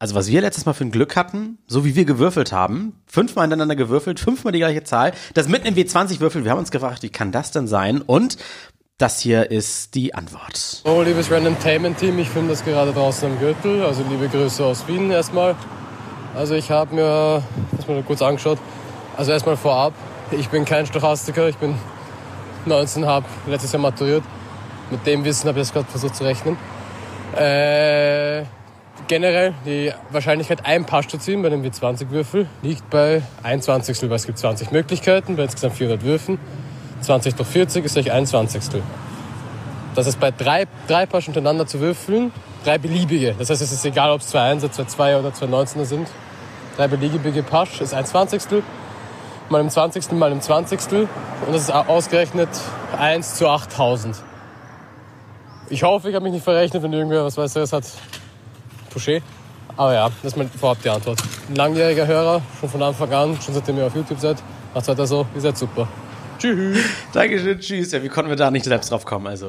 Also was wir letztes Mal für ein Glück hatten, so wie wir gewürfelt haben, fünfmal hintereinander gewürfelt, fünfmal die gleiche Zahl, das mitten im W20 würfeln, wir haben uns gefragt, wie kann das denn sein? Und das hier ist die Antwort. Oh, liebes Randomtainment-Team, ich filme das gerade draußen am Gürtel, also liebe Grüße aus Wien erstmal. Also ich habe mir das mal kurz angeschaut. Also erstmal vorab, ich bin kein Stochastiker, ich bin 19, habe letztes Jahr maturiert. Mit dem Wissen habe ich jetzt gerade versucht zu rechnen. Äh, generell die Wahrscheinlichkeit, ein Pass zu ziehen bei einem W20-Würfel liegt bei 1 Zwanzigstel, weil es gibt 20 Möglichkeiten bei insgesamt 400 Würfen. 20 durch 40 ist gleich 1 Zwanzigstel. Das ist bei drei, drei Pass hintereinander zu würfeln, drei beliebige. Das heißt, es ist egal, ob es 2 1 2 2 oder 2 19 sind. Drei beliebige Pasch ist 1 Zwanzigstel, mal im 20. mal im 20. Und das ist ausgerechnet 1 zu 8000. Ich hoffe, ich habe mich nicht verrechnet, wenn irgendwer was das hat. Touché. Aber ja, das ist mal vorab die Antwort. Ein langjähriger Hörer, schon von Anfang an, schon seitdem ihr auf YouTube seid, macht weiter so, ihr seid super. Tschüss. Dankeschön, tschüss. Ja, wie konnten wir da nicht selbst drauf kommen? Also.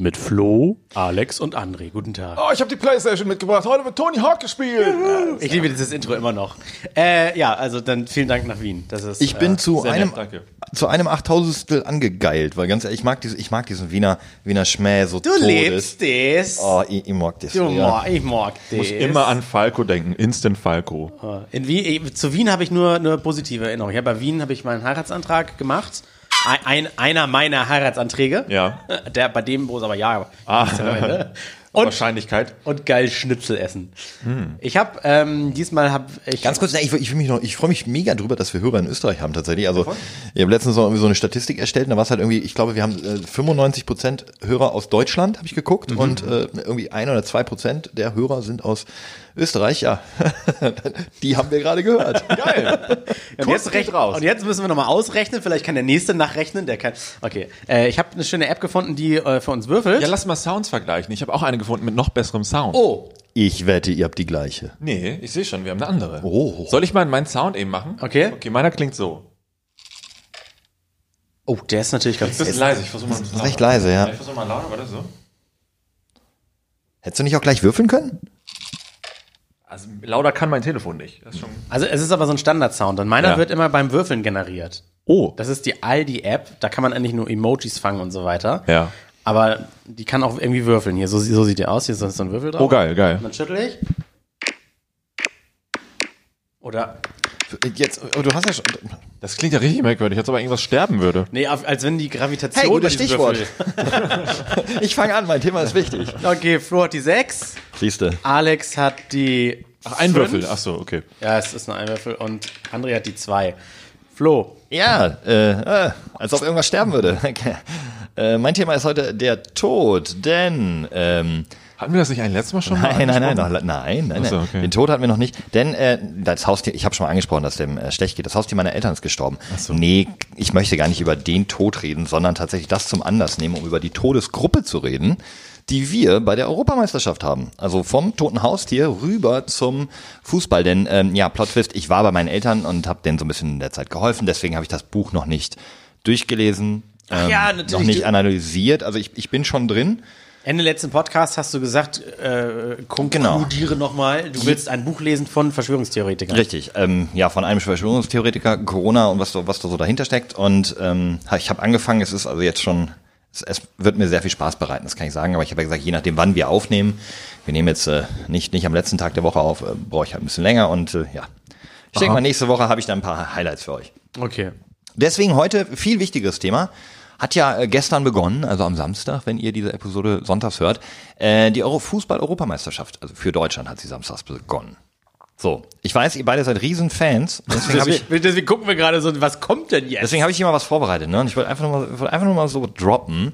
Mit Flo, Alex und André. Guten Tag. Oh, ich habe die Playstation mitgebracht. Heute wird Tony Hawk gespielt. Ich liebe dieses Intro immer noch. Äh, ja, also dann vielen Dank nach Wien. Das ist, Ich bin äh, zu sehr einem, nett, danke. zu einem Achttausendstel angegeilt, weil ganz ehrlich, ich mag, diese, ich mag diesen Wiener, Wiener Schmäh so Du todes. lebst das. Oh, ich, ich mag das. Du ja. mag, ich mag das. Muss immer an Falco denken. Instant Falco. In Wien, zu Wien habe ich nur eine positive Erinnerung. Ja, bei Wien habe ich meinen Heiratsantrag gemacht. Ein, ein, einer meiner Heiratsanträge. Ja. Der, bei dem, wo es aber ja. Ah. Und, Wahrscheinlichkeit. und geil Schnitzel essen. Ich habe ähm, diesmal habe ich Ganz kurz, ne, ich, ich, mich noch, ich freue mich mega drüber, dass wir Hörer in Österreich haben tatsächlich. Also ich habe letztens noch irgendwie so eine Statistik erstellt und da war es halt irgendwie, ich glaube, wir haben äh, 95 Prozent Hörer aus Deutschland, habe ich geguckt, und äh, irgendwie ein oder zwei Prozent der Hörer sind aus Österreich. Ja, die haben wir gerade gehört. Geil. Und jetzt, rechn- raus. und jetzt müssen wir nochmal ausrechnen. Vielleicht kann der nächste nachrechnen. Der kann. Okay. Äh, ich habe eine schöne App gefunden, die äh, für uns würfelt. Ja, lass mal Sounds vergleichen. Ich habe auch eine gefunden mit noch besserem Sound. oh. Ich wette, ihr habt die gleiche. Nee, ich sehe schon, wir haben eine andere. Oh. Soll ich mal meinen Sound eben machen? Okay. Okay, meiner klingt so. Oh, der ist natürlich ganz. Das ist leise, ich versuche mal. Das ist recht leise, ja. Ich versuche mal lauter, warte so. Hättest du nicht auch gleich würfeln können? Also lauter kann mein Telefon nicht. Also es ist aber so ein Standardsound und meiner Ja. wird immer beim Würfeln generiert. oh. Das ist die Aldi-App, da kann man eigentlich nur Emojis fangen und so weiter. Ja. Aber die kann auch irgendwie würfeln. Hier, so, so sieht die aus. Hier ist so ein Würfel drauf. Oh, geil, geil. Und dann schüttel ich. Oder, Jetzt, oh, du hast ja schon. Das klingt ja richtig merkwürdig, als ob irgendwas sterben würde. nee, als wenn die Gravitation. Hey, gutes Stichwort. Ich fange an, mein Thema ist wichtig. Okay, Flo hat die 6, Siehste. Alex hat die. Ach, ein fünf. Würfel. Ach so, okay. Ja, es ist nur ein Würfel und André hat die 2. Flo, Ja, äh, äh, als ob irgendwas sterben würde. Okay. Äh, mein Thema ist heute der Tod, denn ähm, Hatten wir das nicht ein letztes Mal schon mal nein, nein, nein, nein, nein, Ach so, nein. okay. Den Tod hatten wir noch nicht, denn äh, das Haustier, ich habe schon mal angesprochen, dass dem äh, schlecht geht. Das Haustier meiner Eltern ist gestorben. so. Nee, ich möchte gar nicht über den Tod reden, sondern tatsächlich das zum Anlass nehmen, um über die Todesgruppe zu reden, die wir bei der Europameisterschaft haben. Also vom toten Haustier rüber zum Fußball. Denn ähm, ja, Plot Twist, ich war bei meinen Eltern und habe denen so ein bisschen in der Zeit geholfen. Deswegen habe ich das Buch noch nicht durchgelesen, ähm, ja, natürlich. noch nicht analysiert. Also ich, ich bin schon drin. Ende letzten Podcast hast du gesagt, äh, Genau. konkludiere nochmal, du willst ein Buch lesen von Verschwörungstheoretikern. Richtig, ähm, ja, von einem Verschwörungstheoretiker, Corona und was, da- was da so dahinter steckt. Und ähm, ich habe angefangen, es ist also jetzt schon, es, es wird mir sehr viel Spaß bereiten, das kann ich sagen. Aber ich habe ja gesagt, je nachdem, wann wir aufnehmen, wir nehmen jetzt äh, nicht, nicht am letzten Tag der Woche auf, äh, brauche ich halt ein bisschen länger. Und äh, ja, ich denke mal, nächste Woche habe ich dann ein paar Highlights für euch. Okay. Deswegen heute viel wichtigeres Thema. Hat ja äh, gestern begonnen, also am Samstag, wenn ihr diese Episode sonntags hört, äh, die Euro Fußball-Europameisterschaft. Also für Deutschland hat sie samstags begonnen. So, ich weiß, ihr beide seid Riesenfans. Deswegen habe ich, Deswegen, deswegen gucken wir gerade so, was kommt denn jetzt? deswegen habe ich hier mal was vorbereitet. Ne? Und ich wollte einfach nur mal, ich wollte einfach nur mal so droppen,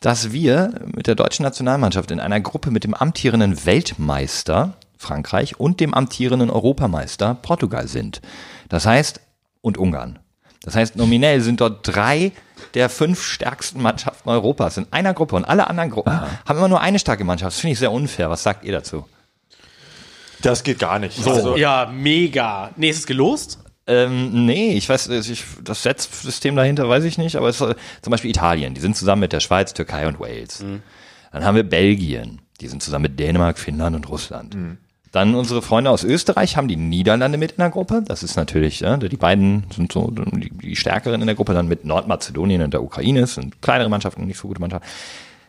dass wir mit der deutschen Nationalmannschaft in einer Gruppe mit dem amtierenden Weltmeister Frankreich und dem amtierenden Europameister Portugal sind. Das heißt, und Ungarn. Das heißt, nominell sind dort drei der fünf stärksten Mannschaften Europas in einer Gruppe und alle anderen Gruppen haben immer nur eine starke Mannschaft. Das finde ich sehr unfair. Was sagt ihr dazu? Das geht gar nicht. So. Also, ja, mega. Nee, ist es gelost? Ähm, nee, ich weiß, ich, das Setzsystem dahinter weiß ich nicht, aber es, ist, zum Beispiel Italien, die sind zusammen mit der Schweiz, Türkei und Wales. Dann haben wir Belgien, die sind zusammen mit Dänemark, Finnland und Russland. Dann unsere Freunde aus Österreich haben die Niederlande mit in der Gruppe. Das ist natürlich, ja, die beiden sind so die, die stärkeren in der Gruppe, dann mit Nordmazedonien und der Ukraine, das sind kleinere Mannschaften, nicht so gute Mannschaften.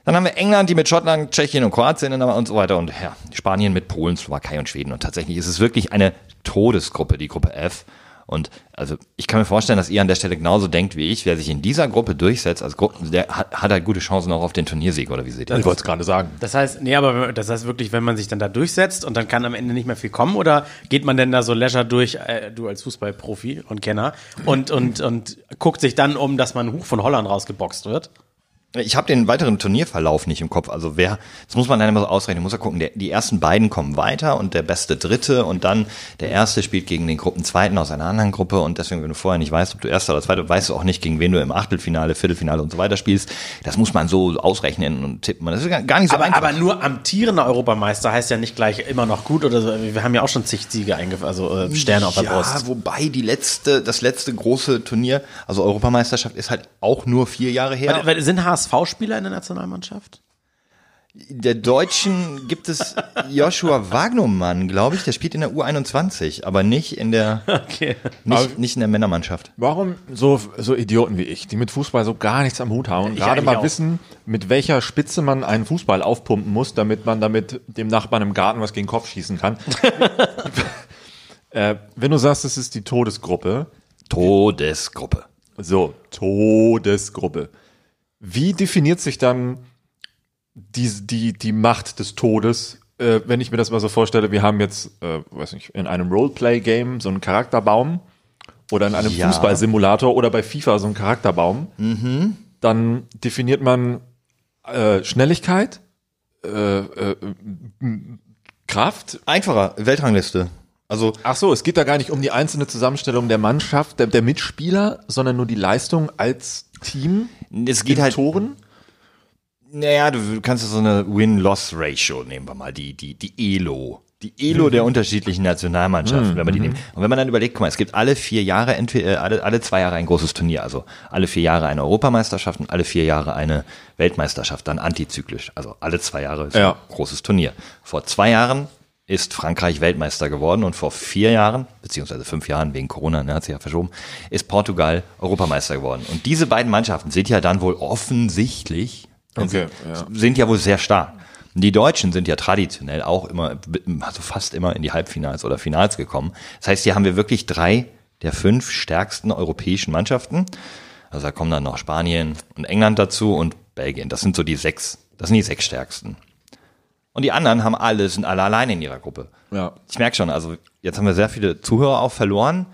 Dann haben wir England, die mit Schottland, Tschechien und Kroatien und so weiter und ja, Spanien mit Polen, Slowakei und Schweden. Und tatsächlich ist es wirklich eine Todesgruppe, die Gruppe F. Und also ich kann mir vorstellen, dass ihr an der Stelle genauso denkt wie ich. Wer sich in dieser Gruppe durchsetzt, als Gruppe, der hat, hat halt gute Chancen auch auf den Turniersieg, oder wie seht ihr Ich das? wollte es gerade sagen. Das heißt, nee, aber das heißt wirklich, wenn man sich dann da durchsetzt und dann kann am Ende nicht mehr viel kommen oder geht man denn da so leisure durch, äh, du als Fußballprofi und Kenner und, und, und guckt sich dann um, dass man hoch von Holland rausgeboxt wird? Ich habe den weiteren Turnierverlauf nicht im Kopf. Also wer, das muss man dann immer so ausrechnen, muss ja gucken, der, die ersten beiden kommen weiter und der beste Dritte und dann der Erste spielt gegen den Gruppenzweiten aus einer anderen Gruppe und deswegen, wenn du vorher nicht weißt, ob du Erster oder Zweiter, weißt du auch nicht, gegen wen du im Achtelfinale, Viertelfinale und so weiter spielst. Das muss man so ausrechnen und tippen. Das ist gar- nicht so Aber, einfach. aber nur amtierender Europameister heißt ja nicht gleich immer noch gut oder so. Wir haben ja auch schon zig Siege eingeführt, also äh, Sterne auf der ja, Brust. wobei die letzte, das letzte große Turnier, also Europameisterschaft ist halt auch nur vier Jahre her. Weil- weil- Sind HSV-Spieler in der Nationalmannschaft? Der Deutschen gibt es Joshua Wagnumann, glaube ich, der spielt in der U21, aber nicht in der, Okay. nicht, nicht in der Männermannschaft. Warum so, so Idioten wie ich, die mit Fußball so gar nichts am Hut haben und Ich gerade mal auch. wissen, mit welcher Spitze man einen Fußball aufpumpen muss, damit man damit dem Nachbarn im Garten was gegen den Kopf schießen kann. äh, wenn du sagst, es ist die Todesgruppe, Todesgruppe. so, Todesgruppe. Wie definiert sich dann die, die, die Macht des Todes? Äh, wenn ich mir das mal so vorstelle, wir haben jetzt, äh, weiß nicht, in einem Roleplay-Game so einen Charakterbaum oder in einem Ja. Fußballsimulator oder bei FIFA so einen Charakterbaum, dann definiert man äh, Schnelligkeit, äh, äh, Kraft. Einfacher, Weltrangliste. Also, Ach so, es geht da gar nicht um die einzelne Zusammenstellung der Mannschaft, der, der Mitspieler, sondern nur die Leistung als Team. Es geht in halt, Toren. naja, du kannst so eine Win-Loss-Ratio nehmen wir mal, die, die, die ELO. Die ELO der unterschiedlichen Nationalmannschaften, wenn man die nimmt. Und wenn man dann überlegt, guck mal, es gibt alle vier Jahre, entweder, äh, alle, alle zwei Jahre ein großes Turnier, also alle vier Jahre eine Europameisterschaft und alle vier Jahre eine Weltmeisterschaft, dann antizyklisch. Also alle zwei Jahre ist Ja. ein großes Turnier. Vor zwei Jahren ist Frankreich Weltmeister geworden und vor vier Jahren, beziehungsweise fünf Jahren wegen Corona, ne, hat sich ja verschoben, ist Portugal Europameister geworden. Und diese beiden Mannschaften sind ja dann wohl offensichtlich, Okay, ja. sind ja wohl sehr stark. Die Deutschen sind ja traditionell auch immer, also fast immer in die Halbfinals oder Finals gekommen. Das heißt, hier haben wir wirklich drei der fünf stärksten europäischen Mannschaften. Also da kommen dann noch Spanien und England dazu und Belgien. Das sind so die sechs, das sind die sechs stärksten. Und die anderen haben alle, sind alle alleine in ihrer Gruppe. Ja. Ich merke schon, also jetzt haben wir sehr viele Zuhörer auch verloren.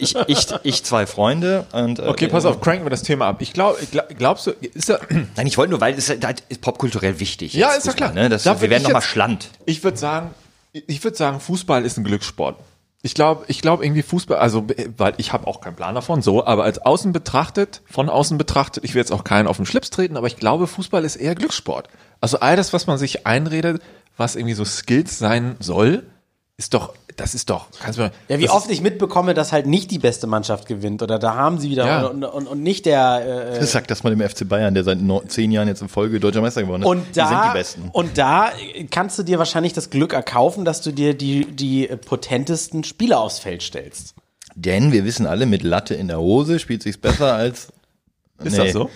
Ich, ich, ich zwei Freunde und äh, Okay, pass auf, cranken wir das Thema ab. Ich glaube, glaub, glaubst du, ist er, Nein, ich wollte nur, weil es ist, ist popkulturell wichtig. Ja, ist ja klar. Ne? Das, Da wir werden nochmal schland. ich würde sagen, ich würde sagen, Fußball ist ein Glückssport. Ich glaube, ich glaube irgendwie Fußball, also weil ich habe auch keinen Plan davon, so, aber als außen betrachtet, von außen betrachtet, ich will jetzt auch keinen auf den Schlips treten, aber ich glaube, Fußball ist eher Glückssport. Also all das, was man sich einredet, was irgendwie so Skills sein soll, ist doch, das ist doch, kannst du mal, Ja, wie oft ich mitbekomme, dass halt nicht die beste Mannschaft gewinnt oder da haben sie wieder Ja. und, und, und nicht der äh, Das sagt das mal dem FC Bayern, der seit zehn Jahren jetzt in Folge deutscher Meister geworden ist. und da die sind die Besten. und da kannst du dir wahrscheinlich das Glück erkaufen, dass du dir die die potentesten Spieler aufs Feld stellst. Denn wir wissen alle, mit Latte in der Hose spielt sich's besser als. Ist das so?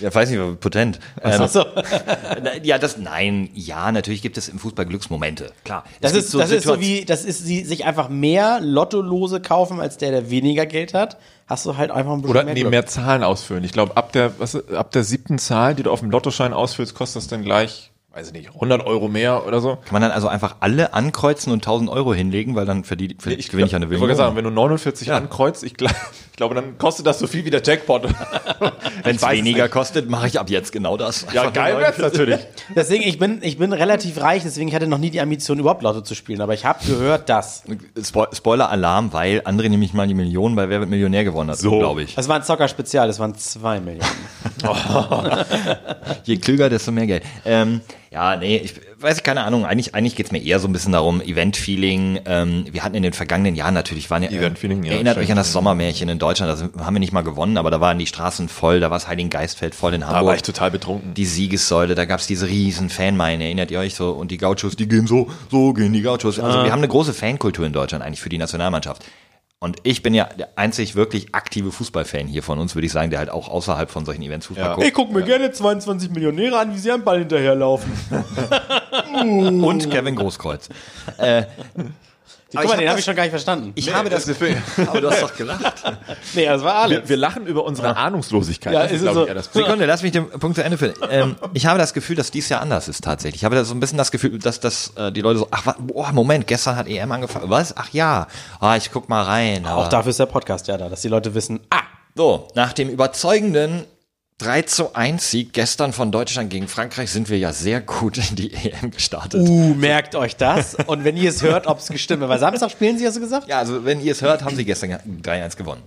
Ja, weiß nicht, aber potent. Ähm, so. ja, das, nein, ja, natürlich gibt es im Fußball Glücksmomente. Klar. Das ist, das ist so wie, das ist sie sich einfach mehr Lottolose kaufen als der, der weniger Geld hat. Hast du halt einfach ein bisschen Oder mehr nee, Glück. mehr Zahlen ausfüllen. Ich glaube, ab der, was, ab der siebten Zahl, die du auf dem Lottoschein ausfüllst, kostet das dann gleich, weiß ich nicht, 100 Euro mehr oder so. Kann man dann also einfach alle ankreuzen und 1000 Euro hinlegen, weil dann verdient, verdient gewinne ich ja eine Ich Million. wollte sagen, wenn du 49 ankreuzt, ich, glaub, ich glaube, dann kostet das so viel wie der Jackpot. Wenn es weniger nicht. kostet, mache ich ab jetzt genau das. ja, Einfach geil wär's natürlich. Deswegen, ich bin, ich bin relativ reich, deswegen ich hatte noch nie die Ambition, überhaupt Lotto zu spielen. Aber ich habe gehört, dass. Spo Spoiler-Alarm, weil André nämlich mal die Million bei Wer wird Millionär gewonnen hat, so. glaube ich. Das war ein Zocker-Spezial, das waren zwei Millionen. Je klüger, desto mehr Geld. Ähm, ja, nee, ich, weiß ich keine Ahnung, eigentlich, eigentlich geht's mir eher so ein bisschen darum, Event-Feeling. Ähm, wir hatten in den vergangenen Jahren natürlich, waren ja, Event-Feeling, ja, erinnert mich an das. Sommermärchen in Deutschland, da sind- haben wir nicht mal gewonnen, aber da waren die Straßen voll, da war das Heiligengeistfeld voll in Da Hamburg. war ich total betrunken. die Siegessäule, da gab's diese riesen Fanmeile, erinnert ihr euch so? Und die Gauchos, die gehen so, so gehen die Gauchos. Also wir haben eine große Fankultur in Deutschland eigentlich für die Nationalmannschaft. Und ich bin ja der einzig wirklich aktive Fußballfan hier von uns, würde ich sagen, der halt auch außerhalb von solchen Events Fußball Ja. guckt. guck mir gerne 22 Millionäre an, wie sie am Ball hinterherlaufen. Und Kevin Großkreuz. Guck mal, hab den habe ich schon gar nicht verstanden. Ich habe das Gefühl, aber du hast doch gelacht. nee, das war alles. Wir, wir lachen über unsere Ahnungslosigkeit. Ja, das ist ist, glaube ich, so. eher das Problem. Sekunde, lass mich den Punkt zu Ende führen. Ähm, ich habe das Gefühl, dass dies Jahr anders ist tatsächlich. Ich habe da so ein bisschen das Gefühl, dass, dass äh, die Leute so, ach, boah, Moment, gestern hat EM angefangen. Was? Ach ja, ah, ich guck mal rein. Aber Auch dafür ist der Podcast ja da, dass die Leute wissen, ah, So, nach dem überzeugenden 3 zu 1 Sieg gestern von Deutschland gegen Frankreich sind wir ja sehr gut in die EM gestartet. uh, merkt euch das. Und wenn ihr es hört, ob es gestimmt hat. Weil Samstag spielen sie, hast du gesagt? Ja, also wenn ihr es hört, haben sie gestern 3-1 gewonnen.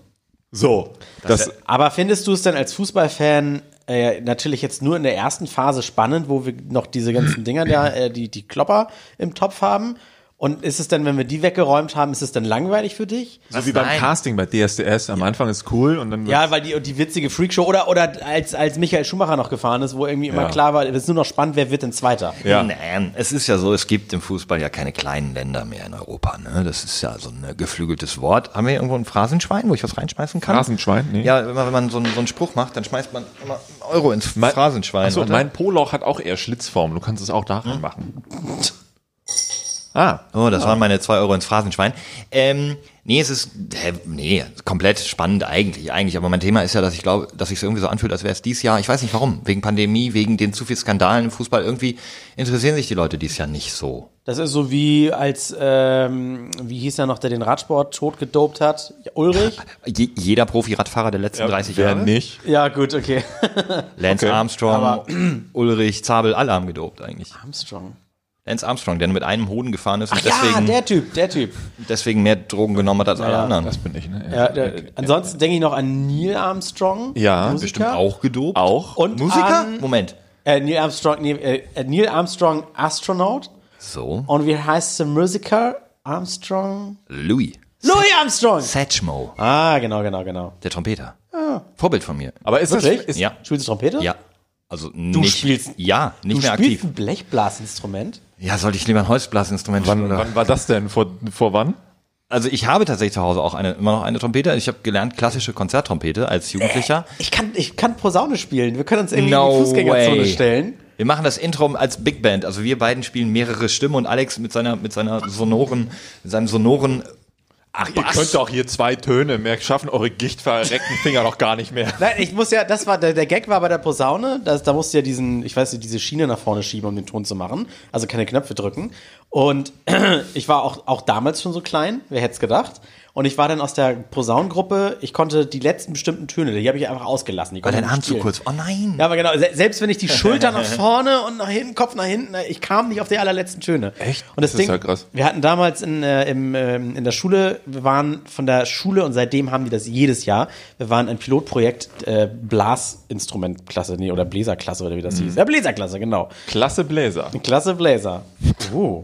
So, das, Aber findest du es denn als Fußballfan äh, natürlich jetzt nur in der ersten Phase spannend, wo wir noch diese ganzen Dinger da, äh, die, die Klopper im Topf haben? Und ist es denn, wenn wir die weggeräumt haben, ist es dann langweilig für dich? so wie beim Nein. Casting bei DSDS. Am Anfang ist cool und dann Ja, weil die, die witzige Freakshow oder, oder als, als Michael Schumacher noch gefahren ist, wo irgendwie immer Ja. klar war, es ist nur noch spannend, wer wird denn Zweiter? Ja. Nein, es ist ja so, es gibt im Fußball ja keine kleinen Länder mehr in Europa. Ne? Das ist ja so ein geflügeltes Wort. Haben wir irgendwo ein Phrasenschwein, wo ich was reinschmeißen kann? Phrasenschwein? Nee. Ja, immer wenn man so einen, so einen Spruch macht, dann schmeißt man immer einen Euro ins Phrasenschwein. Achso, Warte. mein Poloch hat auch eher Schlitzform. Du kannst es auch da reinmachen. Ah, Oh, das waren meine zwei Euro ins Phrasenschwein. Ähm, nee, es ist, hä, nee, komplett spannend eigentlich, eigentlich. Aber mein Thema ist ja, dass ich glaube, dass sich es irgendwie so anfühlt, als wäre es dieses Jahr, ich weiß nicht warum, wegen Pandemie, wegen den zu viel Skandalen im Fußball, irgendwie interessieren sich die Leute dieses Jahr nicht so. Das ist so wie als, ähm, wie hieß er noch, der den Radsport totgedopt hat? Ulrich? Je, jeder Profi-Radfahrer der letzten 30 wer Jahre. nicht? Ja, gut, okay. Lance Okay. Armstrong, Ulrich, Zabel, alle haben gedopt eigentlich. Armstrong. Lance Armstrong, der mit einem Hoden gefahren ist und Ach ja, deswegen, der Typ, der Typ. deswegen mehr Drogen genommen hat als alle Ja, anderen. Das bin ich, ne? Ja, der, ansonsten denke ich noch an Neil Armstrong. Ja, Musiker. Bestimmt auch gedopt. Auch. Und Musiker? An, Moment. äh, Neil Armstrong, nee, äh, Neil Armstrong, Astronaut. So, Und wie heißt der Musiker? Armstrong? Louis. Louis Armstrong! Satchmo, Ah, genau, genau, genau. der Trompeter. Vorbild von mir. Aber ist Wirklich? das, ist, Ja. Spielst du Trompete? Ja. Also Du nicht, spielst- ja, nicht Du mehr spielst aktiv. ein Blechblasinstrument? Ja, sollte ich lieber ein Holzblasinstrument wann, spielen? oder? wann war das denn? Vor, vor wann? Also ich habe tatsächlich zu Hause auch eine, immer noch eine Trompete. Ich habe gelernt klassische Konzerttrompete als Jugendlicher. Ich kann, ich kann Posaune spielen. Wir können uns irgendwie No in die Fußgängerzone way. stellen. Wir machen das Intro als Big Band. Also wir beiden spielen mehrere Stimmen und Alex mit seiner mit seiner sonoren, mit seinem sonoren Ach, ihr könnt doch hier zwei Töne mehr schaffen, eure gichtverreckten Finger noch gar nicht mehr. Nein, ich muss ja, das war, der, der Gag war bei der Posaune, das, da musst du ja diesen, ich weiß nicht, diese Schiene nach vorne schieben, um den Ton zu machen. Also keine Knöpfe drücken. Und ich war auch, auch damals schon so klein, wer hätte es gedacht. Und ich war dann aus der Posaunengruppe, ich konnte die letzten bestimmten Töne, die habe ich einfach ausgelassen. Die konnte dein Arm zu kurz? Oh nein. Ja, aber genau, se selbst wenn ich die Schulter nach vorne und nach hinten, Kopf nach hinten, äh, ich kam nicht auf die allerletzten Töne. Echt? Und das, Das ist Ding, ja krass. wir hatten damals in, äh, im, ähm, in der Schule, wir waren von der Schule und seitdem haben die das jedes Jahr. Wir waren ein Pilotprojekt äh, Blasinstrumentklasse, nee, oder Bläserklasse oder wie das hieß. Ja, Bläserklasse, genau. Klasse Bläser. Klasse Bläser. Oh.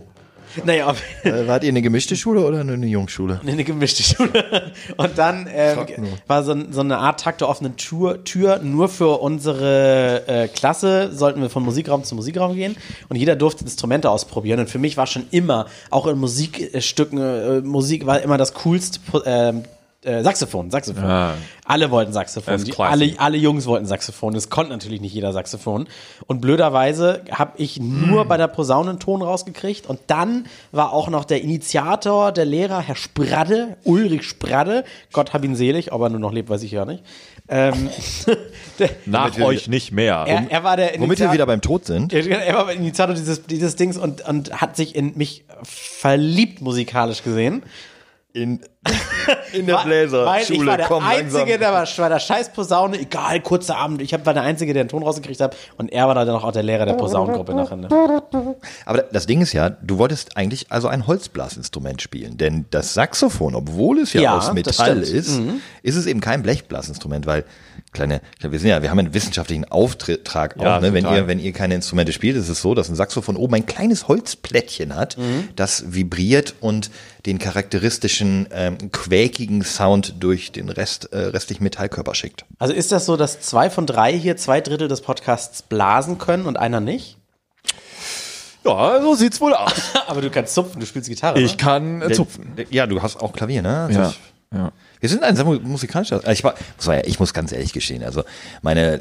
Naja, Äh, wart ihr eine gemischte Schule oder eine Jungschule? eine gemischte Schule. Und dann ähm, war so, so eine Art Tag der offenen Tür, Tür. Nur für unsere äh, Klasse sollten wir von Musikraum zu Musikraum gehen. Und jeder durfte Instrumente ausprobieren. Und für mich war schon immer, auch in Musikstücken, äh, Musik war immer das coolste ähm, äh, Saxophon, Saxophon. Ah. Alle wollten Saxophon. Die, alle, alle Jungs wollten Saxophon. Es konnte natürlich nicht jeder Saxophon. Und blöderweise habe ich nur Hm. bei der Posaune einen Ton rausgekriegt. Und dann war auch noch der Initiator, der Lehrer, Herr Spradde, Ulrich Spradde. Gott hab ihn selig, ob er nur noch lebt, weiß ich ja nicht. Ähm, der, Nach euch nicht mehr. er, er war der Womit wir Initiator- wieder beim Tod sind. er war der Initiator dieses, dieses Dings und, und hat sich in mich verliebt musikalisch gesehen. In In der Weil- Weil ich Bläserschule, war der komm Einzige, langsam. der war, war der scheiß Posaune, egal, kurzer Abend. Ich hab, war der Einzige, der einen Ton rausgekriegt hat und er war dann auch der Lehrer der Posaunengruppe nachher. Ne? Aber das Ding ist ja, du wolltest eigentlich also ein Holzblasinstrument spielen, denn das Saxophon, obwohl es ja, Ja, aus Metall ist, ist es eben kein Blechblasinstrument, weil kleine, wir sind ja, wir haben einen wissenschaftlichen Auftrag auch, Ja, ne? wenn ihr, wenn ihr keine Instrumente spielt, ist es so, dass ein Saxophon oben ein kleines Holzplättchen hat, Mhm. das vibriert und den charakteristischen ähm, quäkigen Sound durch den Rest, äh, restlichen Metallkörper schickt. Also ist das so, dass zwei von drei hier zwei Drittel des Podcasts blasen können und einer nicht? Ja, so sieht's wohl aus. Aber du kannst zupfen, du spielst Gitarre. Ich ne? kann äh, zupfen. Ja, du hast auch Klavier, ne? Also Ja. ich- ja. Wir sind ein musikalischer. Ich, war, muss man ja- ich muss ganz ehrlich gestehen, also meine,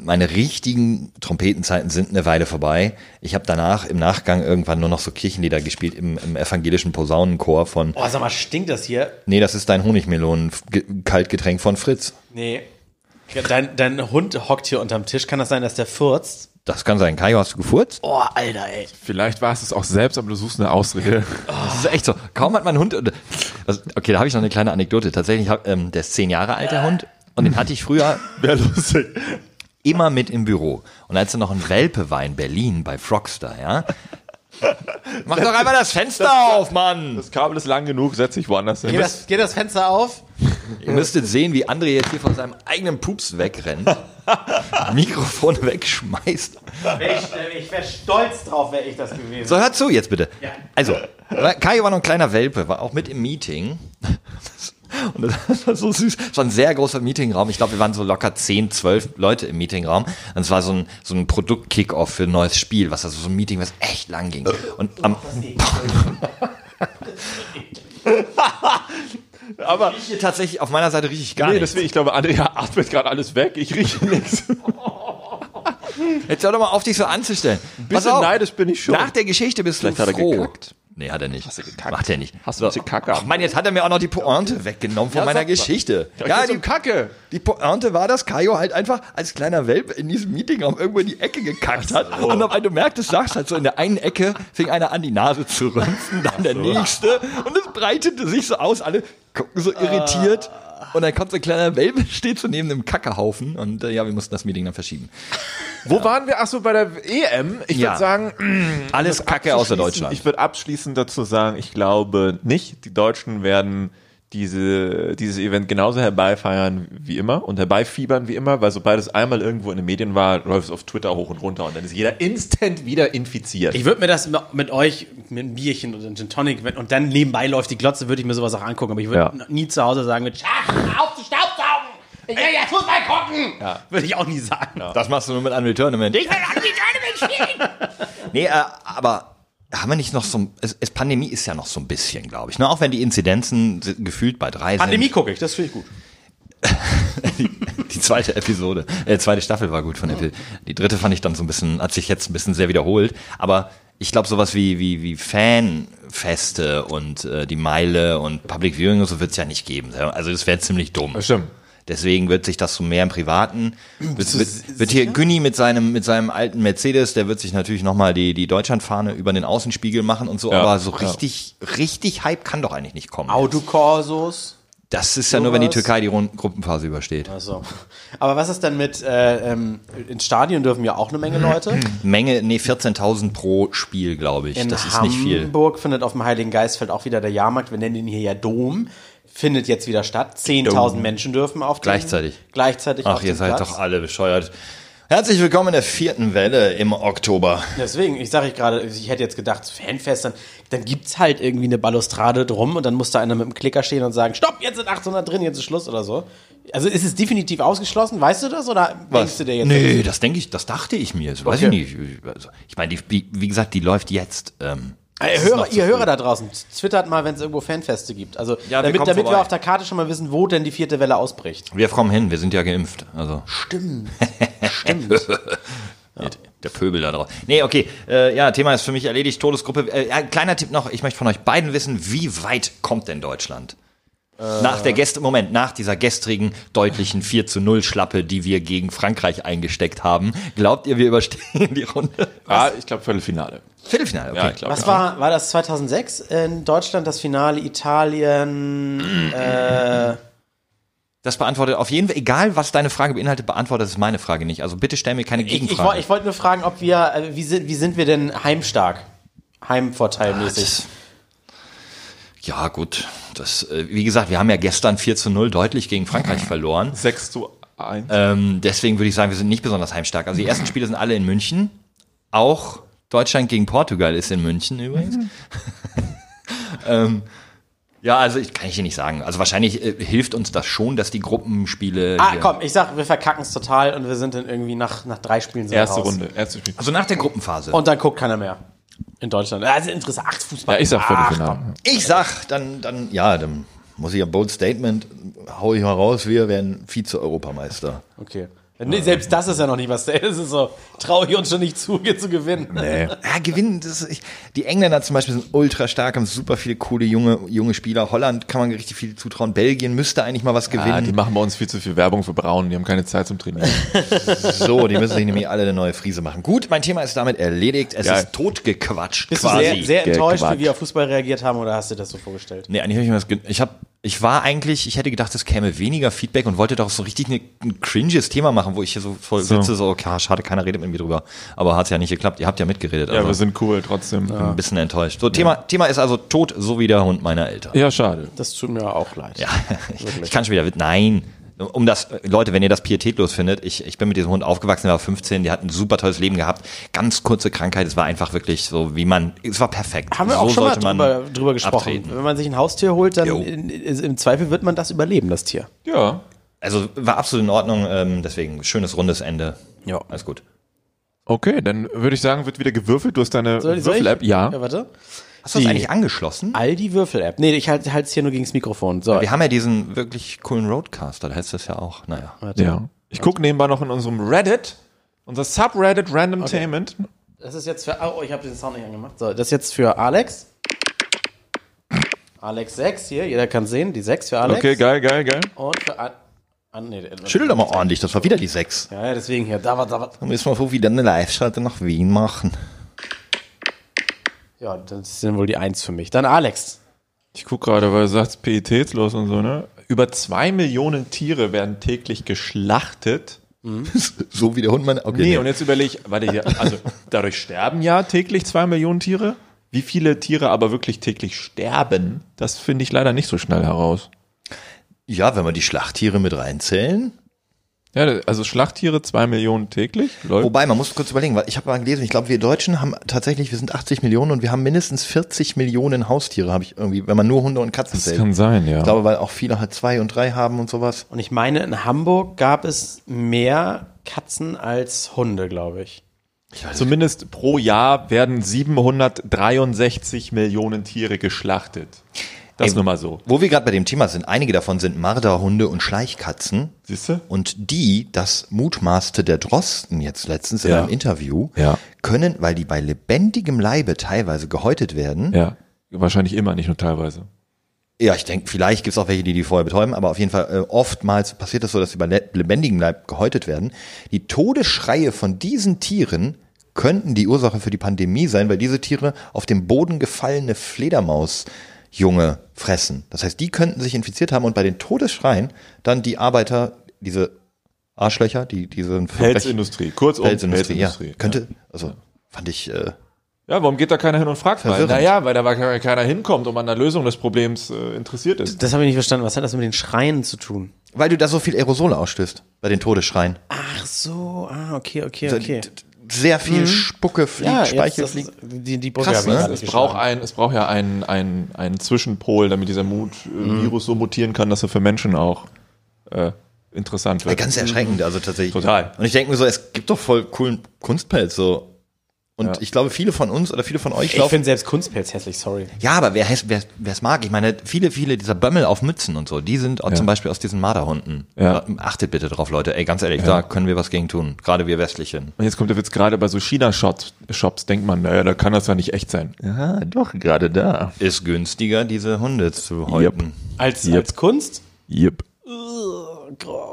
meine richtigen Trompetenzeiten sind eine Weile vorbei. Ich habe danach im Nachgang irgendwann nur noch so Kirchenlieder gespielt im, im evangelischen Posaunenchor von, Oh, sag mal, stinkt das hier? nee, das ist dein Honigmelonen-Kaltgetränk von Fritz. Nee. Dein, dein Hund hockt hier unterm Tisch. Kann das sein, dass der furzt? Das kann sein. Kajo, hast du gefurzt? Oh, Alter, ey. Vielleicht war es es auch selbst, aber du suchst eine Ausrede. Das ist echt so. Kaum hat mein Hund. Das, okay, da habe ich noch eine kleine Anekdote. Tatsächlich, hab, ähm, der ist zehn Jahre alt, der Hund. Und den hatte ich früher Wäre lustig. immer mit im Büro. Und als er noch ein Welpe war in Berlin bei Frogster, ja. Mach doch einmal das Fenster auf, Mann! Das Kabel ist lang genug, setz dich woanders hin. Geht das, geht das Fenster auf? Ihr müsstet sehen, wie André jetzt hier von seinem eigenen Pups wegrennt. Mikrofon wegschmeißt. Ich ich wäre stolz drauf, wäre ich das gewesen. So, hör zu jetzt bitte. Ja. Also, Kai war noch ein kleiner Welpe, war auch mit im Meeting. Und das war so süß. Es war ein sehr großer Meetingraum. Ich glaube, wir waren so locker 10, 12 Leute im Meetingraum. Und es war so ein, so ein Produkt-Kick-Off für ein neues Spiel, was also so ein Meeting, was echt lang ging. Und am, Aber hier tatsächlich auf meiner Seite richtig gar nee, nichts. deswegen, ich glaube, Andrea atmet gerade alles weg. Ich rieche nichts. Jetzt hör doch mal auf, dich so anzustellen. Pass bisschen neidisch bin ich schon. Nach der Geschichte bist Vielleicht du froh. Nee, hat er nicht. Hast du gekackt? Macht er nicht. Hast du bisschen Kacke Ach Mann, jetzt hat er mir auch noch die Pointe weggenommen von Ja, meiner. Geschichte. Ja, die, die Kacke. die Pointe war, dass Kajo halt einfach als kleiner Welpe in diesem Meetingraum irgendwo in die Ecke gekackt hat. Und auf einmal, du merktest, sagst halt so, in der einen Ecke fing einer an, die Nase zu rümpfen, dann der nächste. Und es breitete sich so aus, alle gucken so irritiert. Und dann kommt so ein kleiner Welpe, steht so neben einem Kackehaufen. Und äh, ja, wir mussten das Meeting dann verschieben. Wo waren wir? Achso, bei der EM. Ich Ja. würde sagen, Alles Kacke außer Deutschland. Ich würde abschließend dazu sagen, ich glaube nicht, die Deutschen werden diese, dieses Event genauso herbeifeiern wie immer und herbeifiebern wie immer, weil sobald es einmal irgendwo in den Medien war, läuft es auf Twitter hoch und runter und dann ist jeder instant wieder infiziert. Ich würde mir das mit euch mit einem Bierchen und einem Gin Tonic wenn- und dann nebenbei läuft die Glotze, würde ich mir sowas auch angucken. Aber ich würde Ja. nie zu Hause sagen mit Schach, auf zu Staubsaugen! Ich will jetzt Fußball gucken! Würde ich auch nie sagen. Das machst du nur mit Unreal Tournament. Ich will an die Tournament spielen! Nee, äh, aber haben wir nicht noch so es, es, Pandemie ist ja noch so ein bisschen, glaube ich. Ne? Auch wenn die Inzidenzen sind gefühlt bei drei Pandemie gucke ich, das finde ich gut. sind. Die, die zweite Episode, äh, zweite Staffel war gut von Epi. Die dritte fand ich dann so ein bisschen, hat sich jetzt ein bisschen sehr wiederholt. Aber ich glaube, sowas wie, wie, wie Fanfeste und äh, die Meile und Public Viewing und so wird es ja nicht geben. Also das wäre ziemlich dumm. stimmt. Deswegen wird sich das so mehr im Privaten. Wird, wird, wird hier Günni mit seinem, mit seinem alten Mercedes, der wird sich natürlich nochmal die, die Deutschlandfahne über den Außenspiegel machen und so, Ja, aber so ja. richtig, richtig Hype kann doch eigentlich nicht kommen. Autokorsos. Das ist ja nur, wenn die. Türkei die Rund Gruppenphase übersteht. Also. Aber was ist denn mit, äh, ähm, ins Stadion dürfen ja auch eine Menge Leute. Menge, nee, 14.000 pro Spiel, glaube ich. In das ist nicht viel. Hamburg findet auf dem Heiligen Geistfeld auch wieder der Jahrmarkt. Wir nennen ihn hier ja Dom. Findet jetzt wieder statt. 10.000 Menschen dürfen auf den, Gleichzeitig. Gleichzeitig Ach, auf ihr seid Platz. doch alle bescheuert. Herzlich willkommen in der vierten Welle im Oktober. Deswegen, ich sage ich gerade, ich hätte jetzt gedacht, Fanfest, dann, dann gibt's halt irgendwie eine Balustrade drum und dann muss da einer mit dem Klicker stehen und sagen, stopp, jetzt sind 800 drin, jetzt ist Schluss oder so. Also ist es definitiv ausgeschlossen, weißt du das oder denkst du dir jetzt? Nee, das denke ich, das dachte ich mir. Das weiß ich Okay. nicht. Also, ich meine, die, wie, wie gesagt, die läuft jetzt. Ähm, Noch Hörer, ihr. Hörer da draußen, twittert mal, wenn es irgendwo Fanfeste gibt. Also Ja, wir damit, kommen damit wir auf der Karte schon mal wissen, wo denn die vierte Welle ausbricht. Wir kommen hin, wir sind ja geimpft. Also Stimmt. Stimmt. der, der Pöbel da drauf. Nee, okay. Äh, ja, Thema ist für mich erledigt. Todesgruppe. Äh, ja, kleiner Tipp noch. Ich möchte von euch beiden wissen, wie weit kommt denn Deutschland? Nach der Gäste, Moment, nach dieser gestrigen deutlichen 4 zu 0 Schlappe, die wir gegen Frankreich eingesteckt haben, glaubt ihr, wir überstehen die Runde? Ah, ich glaube Viertelfinale. Viertelfinale, okay. Ja, ich glaube. Was war, war das 2006 in Deutschland, das Finale Italien? Äh, Das beantwortet auf jeden Fall, egal was deine Frage beinhaltet, beantwortet es meine Frage nicht. Also bitte stell mir keine ich ich, Gegenfrage. woll- ich wollte nur fragen, ob wir, äh, wie sind, wie sind wir denn heimstark? Heimvorteilmäßig. Ja, gut. Das, äh, wie gesagt, wir haben ja gestern 4 zu 0 deutlich gegen Frankreich verloren. 6 zu 1. Ähm, deswegen würde ich sagen, wir sind nicht besonders heimstark. Also die ersten Spiele sind alle in München. Auch Deutschland gegen Portugal ist in München übrigens. ähm, ja, also ich kann ich dir nicht sagen. Also wahrscheinlich äh, hilft uns das schon, dass die Gruppenspiele. ah, hier- komm, ich sag, wir verkacken es total und wir sind dann irgendwie nach, nach drei Spielen wir Erste raus. Runde. Erste Spiel. Also nach der Gruppenphase. Und dann guckt keiner mehr. In Deutschland. Also interessant. Ach, Fußball. Ja, ich sag Viertelfinale. Ich sag, dann, dann, ja, dann muss ich ja bold Statement, hau ich mal raus, wir werden Vize-Europameister. Okay. Nee, selbst das ist ja noch nicht was. Das ist so, traue ich uns schon nicht zu, hier zu gewinnen. Nee. Ja, gewinnen, das ist, ich, die Engländer zum Beispiel sind ultra stark, haben super viele coole junge, junge Spieler. Holland kann man richtig viel zutrauen. Belgien müsste eigentlich mal was Ah, gewinnen. die machen bei uns viel zu viel Werbung für Braun. Die haben keine Zeit zum Trainieren. so, die müssen sich nämlich alle eine neue Friese machen. Gut, mein Thema ist damit erledigt. Es Geil. ist totgequatscht Bist quasi. du sehr, sehr enttäuscht, wie wir auf Fußball reagiert haben, oder hast du das so vorgestellt? Nee, eigentlich habe ich mir das, ich habe, ich war eigentlich, ich hätte gedacht, es käme weniger Feedback und wollte doch so richtig eine, ein cringes Thema machen, wo ich hier so voll sitze, so, okay, schade, keiner redet mit mir drüber. Aber hat's ja nicht geklappt. Ihr habt ja mitgeredet. Ja, also wir sind cool trotzdem. bin ein bisschen enttäuscht. So, Thema, Thema ist also tot, so wie der Hund meiner Eltern. Ja, schade. Das tut mir auch leid. Ja, ich, ich kann schon wieder, nein. Um das, Leute, wenn ihr das pietätlos findet, ich, ich bin mit diesem Hund aufgewachsen, der war 15, der hat ein super tolles Leben gehabt, ganz kurze Krankheit, es war einfach wirklich so, wie man, es war perfekt. Haben wir so auch schon mal sollte man drüber, drüber gesprochen. abtreten. Wenn man sich ein Haustier holt, dann in, in, im Zweifel wird man das überleben, das Tier. Ja. Also war absolut in Ordnung, ähm, deswegen schönes rundes Ende. Ja. Alles gut. Okay, dann würde ich sagen, wird wieder gewürfelt. Du hast deine? Würfel-App. Ja. ja. Warte. Hast du das Die- eigentlich angeschlossen? Aldi Würfel-App. Nee, ich halte es hier nur gegen das Mikrofon. So. Wir haben ja diesen wirklich coolen Roadcaster, da heißt das ja auch, naja. ja. Ich gucke nebenbei noch in unserem Reddit, unser Subreddit Randomtainment. Das ist jetzt für. Oh, ich habe den Sound nicht angemacht. So, das ist jetzt für Alex. Alex 6 hier, jeder kann sehen, die 6 für Alex. Okay, geil, geil, geil. Und für An. An nee, Schüttel doch mal ordentlich, das war wieder die 6. Ja, ja, deswegen hier. Da war, da war. Dann müssen wir so wieder eine Live-Schalte nach Wien machen. Ja, das sind wohl die 1 für mich. Dann Alex. Ich gucke gerade, weil du sagst, pietätslos und so, ne? Über zwei Millionen Tiere werden täglich geschlachtet. so wie der Hund meine. Okay, Nee, nee. und jetzt überlege ich, warte hier, also dadurch sterben ja täglich zwei Millionen Tiere. Wie viele Tiere aber wirklich täglich sterben, das finde ich leider nicht so schnell heraus. Ja, wenn wir die Schlachttiere mit reinzählen. Ja, also Schlachttiere zwei Millionen täglich. Lol. Wobei, man muss kurz überlegen, weil ich habe mal gelesen, ich glaube, wir Deutschen haben tatsächlich, wir sind 80 Millionen und wir haben mindestens 40 Millionen Haustiere, habe ich irgendwie, wenn man nur Hunde und Katzen das zählt. kann sein, ja. Ich glaube, weil auch viele halt zwei und drei haben und sowas. Und ich meine, in Hamburg gab es mehr Katzen als Hunde, glaube ich. Zumindest pro Jahr werden 763 Millionen Tiere geschlachtet. Das Ey, nur mal so. Wo wir gerade bei dem Thema sind, einige davon sind Marderhunde und Schleichkatzen. Siehst du? Und die, das mutmaßte der Drosten jetzt letztens in Ja. einem Interview, Ja. können, weil die bei lebendigem Leibe teilweise gehäutet werden, Ja. Wahrscheinlich immer, nicht nur teilweise. Ja, ich denke, vielleicht gibt es auch welche, die die vorher betäuben, aber auf jeden Fall äh, oftmals passiert es so, dass sie bei le lebendigem Leib gehäutet werden. Die Todesschreie von diesen Tieren könnten die Ursache für die Pandemie sein, weil diese Tiere auf dem Boden gefallene Fledermausjunge fressen. Das heißt, die könnten sich infiziert haben und bei den Todesschreien dann die Arbeiter, diese Arschlöcher, die diese Pelzindustrie. Kurzum, Pelzindustrie, ja, Pelzindustrie. könnte, also fand ich, äh, Ja, warum geht da keiner hin und fragt mal? Naja, weil da ke- keiner hinkommt und an der Lösung des Problems äh, interessiert ist. Das habe ich nicht verstanden. Was hat das mit den Schreien zu tun? weil du da so viel Aerosole ausstößt bei den Todesschreien. Ach so, ah, okay, okay, okay. Sehr viel Spucke fliegt, Ja, Speichel jetzt, das, fliegt. die, die Krass, ne? Es nicht braucht, ein, es braucht ja einen, einen, einen Zwischenpol, damit dieser Mut, äh, Mhm. Virus so mutieren kann, dass er für Menschen auch äh, interessant Ja, wird. Ganz erschreckend, also tatsächlich. Total. Und ich denke mir so, es gibt doch voll coolen Kunstpelz, so. Und ich glaube, viele von uns oder viele von euch Ich finde selbst Kunstpelz hässlich, sorry. Ja, aber wer es wer, wer's mag, ich meine, viele, viele dieser Bömmel auf Mützen und so, die sind auch zum Beispiel aus diesen Marderhunden. Ja. Achtet bitte drauf, Leute. Ey, ganz ehrlich, da können wir was gegen tun. Gerade wir Westlichen. Und jetzt kommt der Witz, gerade bei so China-Shops Shops denkt man, naja, da kann das ja nicht echt sein. Ja, doch, gerade da. Ist günstiger, diese Hunde zu häuten. Als, Yep. als Kunst? Yep.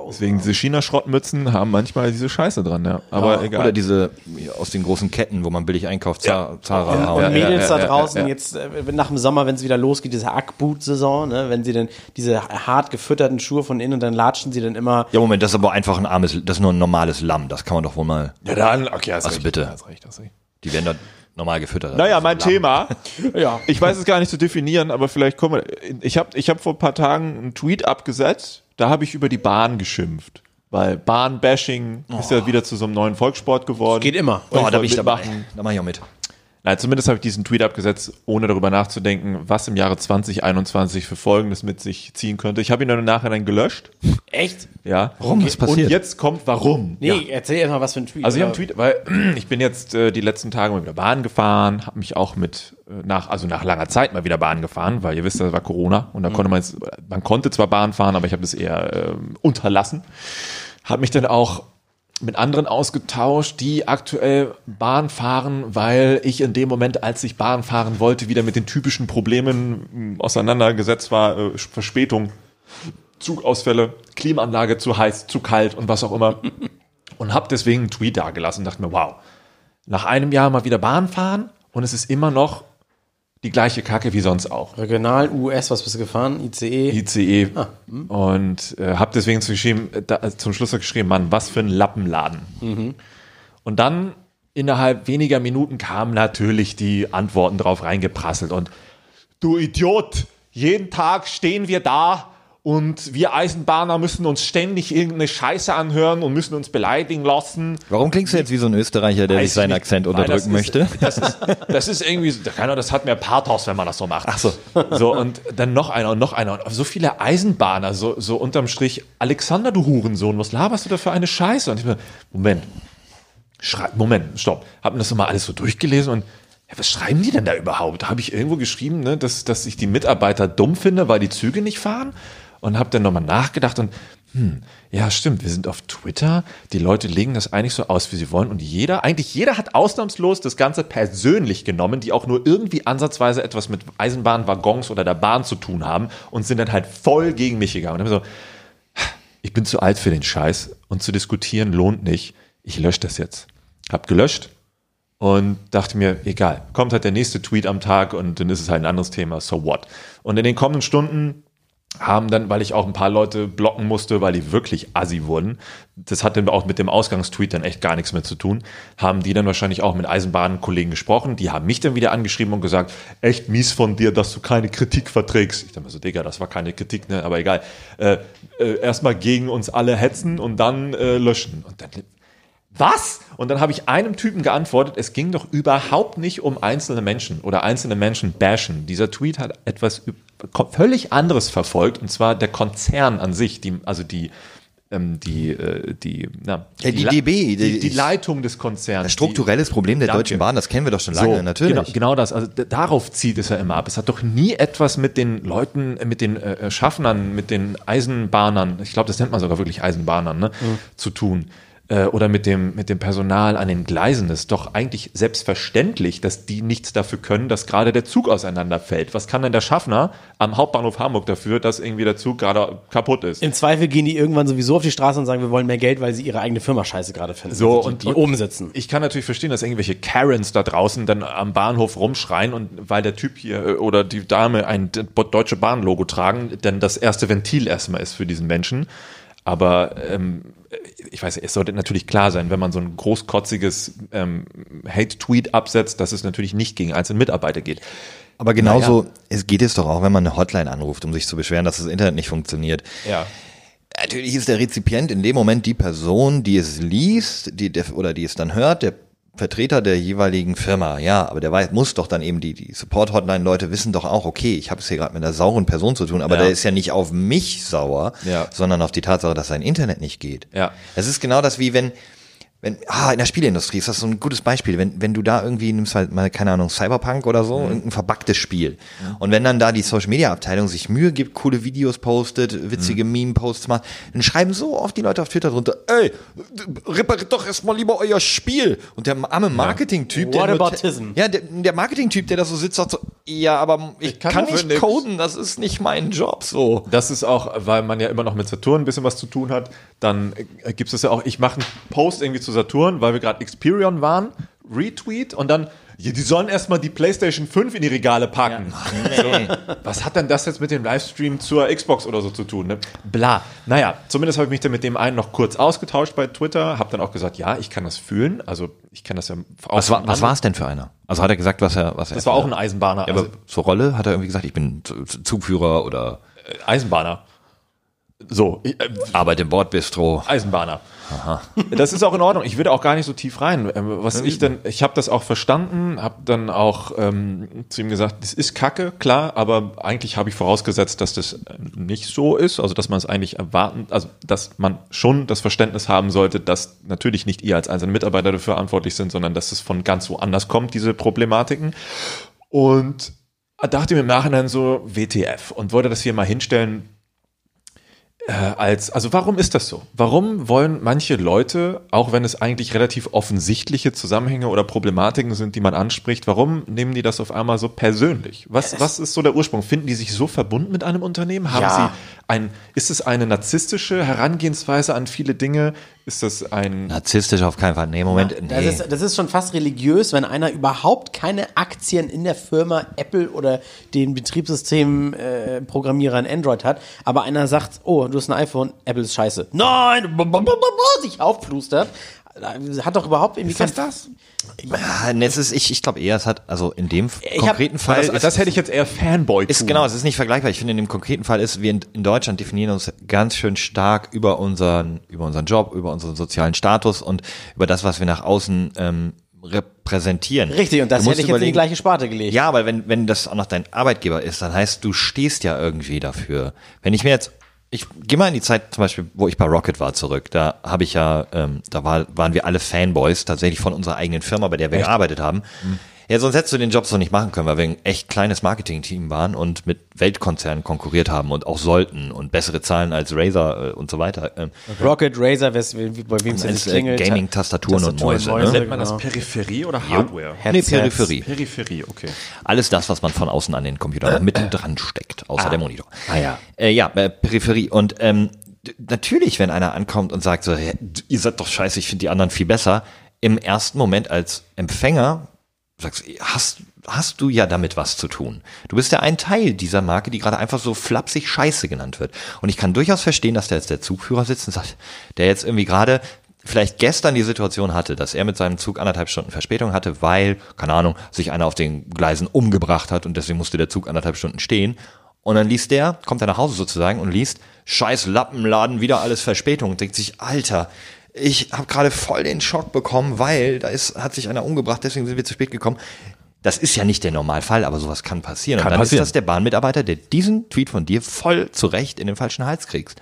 Deswegen diese China-Schrottmützen haben manchmal diese Scheiße dran, ja. Aber egal. Oder diese aus den großen Ketten, wo man billig einkauft, Zara, Zara Und. Mädels ja, da ja, draußen ja, ja. jetzt äh, nach dem Sommer, wenn es wieder losgeht, diese Ackboot-Saison, ne, wenn sie dann diese hart gefütterten Schuhe von innen und dann latschen sie dann immer. Ja, Moment, das ist aber einfach ein armes, das ist nur ein normales Lamm. Das kann man doch wohl mal, ja, dann, okay, hast Also recht. bitte. Hast recht, hast recht. die werden da normal gefüttert. Naja, Das ist mein ein Lamm. Thema. Ja. Ich weiß es gar nicht zu definieren, aber vielleicht kommen wir. Ich habe ich hab vor ein paar Tagen einen Tweet abgesetzt, da habe ich über die Bahn geschimpft. Weil Bahn-Bashing ist ja wieder zu so einem neuen Volkssport geworden. Geht immer. Oh, da bin ich dabei. Da mache ich auch mit. Nein, zumindest habe ich diesen Tweet abgesetzt, ohne darüber nachzudenken, was im Jahre 2021 für Folgendes mit sich ziehen könnte. Ich habe ihn dann im Nachhinein gelöscht. Echt? Ja. Warum? Was passiert? Und jetzt kommt warum. Nee, erzähl erst mal was für ein Tweet. Also ich habe einen Tweet, weil ich bin jetzt äh, die letzten Tage mal wieder Bahn gefahren, habe mich auch mit äh, nach also nach langer Zeit mal wieder Bahn gefahren, weil ihr wisst, das war Corona und da konnte man jetzt, man konnte zwar Bahn fahren, aber ich habe das eher ähm, unterlassen. Habe mich dann auch mit anderen ausgetauscht, die aktuell Bahn fahren, weil ich in dem Moment, als ich Bahn fahren wollte, wieder mit den typischen Problemen mh, auseinandergesetzt war, äh, Verspätung, Zugausfälle, Klimaanlage zu heiß, zu kalt und was auch immer. Und habe deswegen einen Tweet da gelassen und dachte mir, wow, nach einem Jahr mal wieder Bahn fahren und es ist immer noch die gleiche Kacke wie sonst auch. Regional, US, was bist du gefahren? ICE? ICE. Und äh, habe deswegen zu geschrieben, äh, da, zum Schluss geschrieben, Mann, was für ein Lappenladen. Und dann innerhalb weniger Minuten kamen natürlich die Antworten drauf reingeprasselt und du Idiot, jeden Tag stehen wir da und wir Eisenbahner müssen uns ständig irgendeine Scheiße anhören und müssen uns beleidigen lassen. Warum klingst du jetzt wie so ein Österreicher, der sich seinen ich nicht. Akzent Nein, unterdrücken das ist- möchte? Das ist, das ist irgendwie, so- keine Ahnung, das hat mehr Pathos, wenn man das so macht. Ach so. So, und dann noch einer und noch einer. Und so viele Eisenbahner, so, so unterm Strich, Alexander, du Hurensohn, was laberst du da für eine Scheiße? Und ich mir, Moment, schrei, Moment, stopp. Hab mir das nochmal alles so durchgelesen und ja, was schreiben die denn da überhaupt? Habe ich irgendwo geschrieben, ne, dass, dass ich die Mitarbeiter dumm finde, weil die Züge nicht fahren? Und habe dann nochmal nachgedacht und hm, ja, stimmt, wir sind auf Twitter, die Leute legen das eigentlich so aus, wie sie wollen und jeder, eigentlich jeder hat ausnahmslos das Ganze persönlich genommen, die auch nur irgendwie ansatzweise etwas mit Eisenbahn, Waggons oder der Bahn zu tun haben und sind dann halt voll gegen mich gegangen. Und dann so, ich bin zu alt für den Scheiß und zu diskutieren lohnt nicht. Ich lösche das jetzt. Hab gelöscht und dachte mir, egal, kommt halt der nächste Tweet am Tag und dann ist es halt ein anderes Thema, so what. Und in den kommenden Stunden haben dann, weil ich auch ein paar Leute blocken musste, weil die wirklich assi wurden, das hat dann auch mit dem Ausgangstweet dann echt gar nichts mehr zu tun, haben die dann wahrscheinlich auch mit Eisenbahnkollegen gesprochen, die haben mich dann wieder angeschrieben und gesagt, echt mies von dir, dass du keine Kritik verträgst. Ich dachte mir so, Digga, das war keine Kritik, ne, aber egal. Äh, äh, erstmal gegen uns alle hetzen und dann äh, löschen. Und dann was? Und dann habe ich einem Typen geantwortet, es ging doch überhaupt nicht um einzelne Menschen oder einzelne Menschen bashen. Dieser Tweet hat etwas völlig anderes verfolgt, und zwar der Konzern an sich, die, also die, ähm, die, äh, die, na, Ja, die Le- DB, die, die die Leitung des Konzerns. Strukturelles Problem der Danke. Deutschen Bahn, das kennen wir doch schon lange, so, natürlich. Genau, genau das. Also darauf zieht es ja immer ab. Es hat doch nie etwas mit den Leuten, äh, mit den äh, Schaffnern, mit den Eisenbahnern, ich glaube, das nennt man sogar wirklich Eisenbahnern, ne, zu tun. Äh, oder mit dem, mit dem Personal an den Gleisen. Es ist doch eigentlich selbstverständlich, dass die nichts dafür können, dass gerade der Zug auseinanderfällt. Was kann denn der Schaffner am Hauptbahnhof Hamburg dafür, dass irgendwie der Zug gerade kaputt ist? Im Zweifel gehen die irgendwann sowieso auf die Straße und sagen, wir wollen mehr Geld, weil sie ihre eigene Firma scheiße gerade finden. So, Also die, und- die und- oben sitzen. Ich kann natürlich verstehen, dass irgendwelche Karens da draußen dann am Bahnhof rumschreien und weil der Typ hier äh, oder die Dame ein Deutsche Bahn-Logo tragen, dann das erste Ventil erstmal ist für diesen Menschen. Aber ähm, ich weiß, es sollte natürlich klar sein, wenn man so ein großkotziges ähm, Hate-Tweet absetzt, dass es natürlich nicht gegen einzelne Mitarbeiter geht. Aber genauso, es geht es doch auch, wenn man eine Hotline anruft, um sich zu beschweren, dass das Internet nicht funktioniert. Ja. Natürlich ist der Rezipient in dem Moment die Person, die es liest, die der, oder die es dann hört, der Vertreter der jeweiligen Firma, ja, aber der weiß, muss doch dann eben die, die Support-Hotline-Leute wissen doch auch, okay, ich habe es hier gerade mit einer sauren Person zu tun, aber Ja. der ist ja nicht auf mich sauer, Ja. sondern auf die Tatsache, dass sein Internet nicht geht. Ja. Es ist genau das wie wenn, wenn, ah, in der Spieleindustrie ist das so ein gutes Beispiel. Wenn, wenn du da irgendwie nimmst halt mal, keine Ahnung, Cyberpunk oder so, irgendein verbacktes Spiel. Und wenn dann da die Social Media Abteilung sich Mühe gibt, coole Videos postet, witzige Meme-Posts macht, dann schreiben so oft die Leute auf Twitter drunter, ey, repariert doch erstmal lieber euer Spiel. Und der arme Marketing-Typ, der, nur- Whataboutism. ja, der, der Marketing-Typ, der da so sitzt, sagt so, ja, aber ich, kann kann, dafür nicht nix. coden, das ist nicht mein Job, so. Das ist auch, weil man ja immer noch mit Saturn ein bisschen was zu tun hat, dann äh, gibt es ja auch, ich mache einen Post irgendwie zu Saturn, weil wir gerade Experion waren, Retweet und dann, ja, die sollen erstmal die PlayStation 5 in die Regale packen. Nee. Was hat denn das jetzt mit dem Livestream zur Xbox oder so zu tun? Ne? Bla. Naja, zumindest habe ich mich dann mit dem einen noch kurz ausgetauscht bei Twitter, habe dann auch gesagt, ja, ich kann das fühlen, also ich kann das ja auch Was war, was war es denn für einer? Also hat er gesagt, was er, was er Das war auch ein Eisenbahner. Ja, aber also, zur Rolle hat er irgendwie gesagt, ich bin Zugführer oder Eisenbahner. So, ich, äh, arbeite im Bordbistro. Eisenbahner. Das ist auch in Ordnung. Ich würde auch gar nicht so tief rein. Ähm, Was ich denn, ich habe das auch verstanden, habe dann auch ähm, zu ihm gesagt, das ist Kacke, klar, aber eigentlich habe ich vorausgesetzt, dass das äh, nicht so ist, also dass man es eigentlich erwarten, also dass man schon das Verständnis haben sollte, dass natürlich nicht ihr als einzelne Mitarbeiter dafür verantwortlich sind, sondern dass es von ganz woanders kommt, diese Problematiken. Und dachte mir im Nachhinein so WTF und wollte das hier mal hinstellen, äh, als, also warum ist das so? Warum wollen manche Leute, auch wenn es eigentlich relativ offensichtliche Zusammenhänge oder Problematiken sind, die man anspricht, warum nehmen die das auf einmal so persönlich? Was, was ist so der Ursprung? Finden die sich so verbunden mit einem Unternehmen? Haben Ja. sie ein, ist es eine narzisstische Herangehensweise an viele Dinge? Ist das ein, Narzisstisch auf keinen Fall. Nee, Moment. Das, nee. ist, das ist schon fast religiös, wenn einer überhaupt keine Aktien in der Firma Apple oder den Betriebssystemprogrammierern äh, Android hat, aber einer sagt, oh, du hast ein iPhone, Apple ist scheiße. Nein! sich aufplustert. Hat doch überhaupt irgendwie kein- das? Ah, nee, es ist, ich, ich glaube eher, es hat, also in dem Ich konkreten hab- Fall. Das, ist, das hätte ich jetzt eher Fanboy ist genau, es ist nicht vergleichbar. Ich finde, in dem konkreten Fall ist, wir in, in Deutschland definieren uns ganz schön stark über unseren, über unseren Job, über unseren sozialen Status und über das, was wir nach außen ähm, repräsentieren. Richtig, und das Du hätte ich jetzt in die überlegen- gleiche Sparte gelegt. Ja, aber wenn, wenn das auch noch dein Arbeitgeber ist, dann heißt, du stehst ja irgendwie dafür. Wenn ich mir jetzt, ich gehe mal in die Zeit zum Beispiel, wo ich bei Rocket war zurück, da habe ich ja, ähm, da war, waren wir alle Fanboys tatsächlich von unserer eigenen Firma, bei der wir gearbeitet haben. Ja, sonst hättest du den Job so nicht machen können, weil wir ein echt kleines Marketing-Team waren und mit Weltkonzernen konkurriert haben und auch sollten und bessere Zahlen als Razer äh, und so weiter. Ähm, Rocket, Razer, bei wem es jetzt äh, klingelt. Gaming-Tastaturen und Mäuse. Ne? Nennt man das genau. Peripherie oder Hardware? Nee, Headsets. Peripherie. Peripherie, okay. Alles das, was man von außen an den Computer noch mit dran steckt, außer der Monitor. Ah, ja. Äh, ja, äh, Peripherie. Und ähm, natürlich, wenn einer ankommt und sagt so, "Hä, d- ihr seid doch scheiße, ich finde die anderen viel besser, im ersten Moment als Empfänger sagst hast, hast du ja damit was zu tun. Du bist ja ein Teil dieser Marke, die gerade einfach so flapsig Scheiße genannt wird. Und ich kann durchaus verstehen, dass da jetzt der Zugführer sitzt und sagt, der jetzt irgendwie gerade vielleicht gestern die Situation hatte, dass er mit seinem Zug anderthalb Stunden Verspätung hatte, weil, keine Ahnung, sich einer auf den Gleisen umgebracht hat und deswegen musste der Zug anderthalb Stunden stehen. Und dann liest der, kommt er nach Hause sozusagen und liest, scheiß Lappenladen, wieder alles Verspätung und denkt sich, Alter, ich habe gerade voll den Schock bekommen, weil da ist, hat sich einer umgebracht, deswegen sind wir zu spät gekommen. Das ist ja nicht der Normalfall, aber sowas kann passieren. Kann und dann passieren. ist das der Bahnmitarbeiter, der diesen Tweet von dir voll zurecht in den falschen Hals kriegst.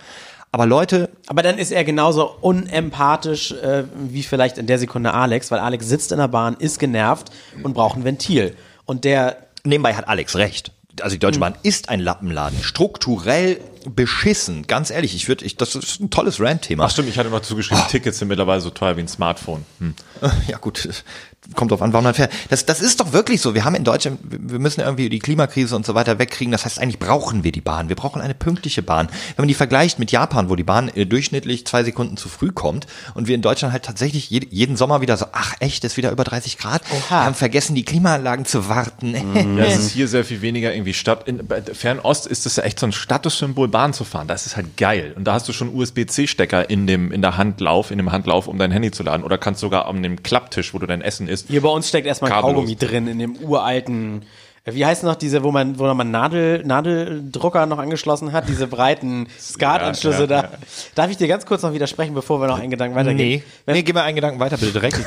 Aber Leute, Aber dann ist er genauso unempathisch äh, wie vielleicht in der Sekunde Alex, weil Alex sitzt in der Bahn, ist genervt und braucht ein Ventil. Und der nebenbei hat Alex recht. Also die Deutsche Bahn ist ein Lappenladen, strukturell beschissen. Ganz ehrlich, ich würde, ich, das ist ein tolles Rant-Thema. Ach stimmt, ich hatte noch zugeschrieben, Tickets sind mittlerweile so teuer wie ein Smartphone. Hm. Ja gut, kommt drauf an, wann man fährt. Das, das ist doch wirklich so. Wir haben in Deutschland, wir müssen irgendwie die Klimakrise und so weiter wegkriegen. Das heißt, eigentlich brauchen wir die Bahn. Wir brauchen eine pünktliche Bahn. Wenn man die vergleicht mit Japan, wo die Bahn äh, durchschnittlich zwei Sekunden zu früh kommt und wir in Deutschland halt tatsächlich jed- jeden Sommer wieder so, ach echt, ist wieder über 30 Grad. Wir haben vergessen, die Klimaanlagen zu warten. Ja, es ist hier sehr viel weniger irgendwie Stadt. In Fernost ist das ja echt so ein Statussymbol, Bahn zu fahren. Das ist halt geil. Und da hast du schon USB-C-Stecker in dem, in der Handlauf, in dem Handlauf, um dein Handy zu laden. Oder kannst sogar an dem Klapptisch, wo du dein Essen isst. Hier bei uns steckt erstmal ein Kabellos. Kaugummi drin in dem uralten. äh, Wie heißt noch diese, wo man, wo man Nadel, Nadeldrucker noch angeschlossen hat, diese breiten Skatanschlüsse ja, da. ja. Darf ich dir ganz kurz noch widersprechen, bevor wir noch einen Gedanken weitergehen? Nee, nee, gib mir einen Gedanken weiter, bitte direkt.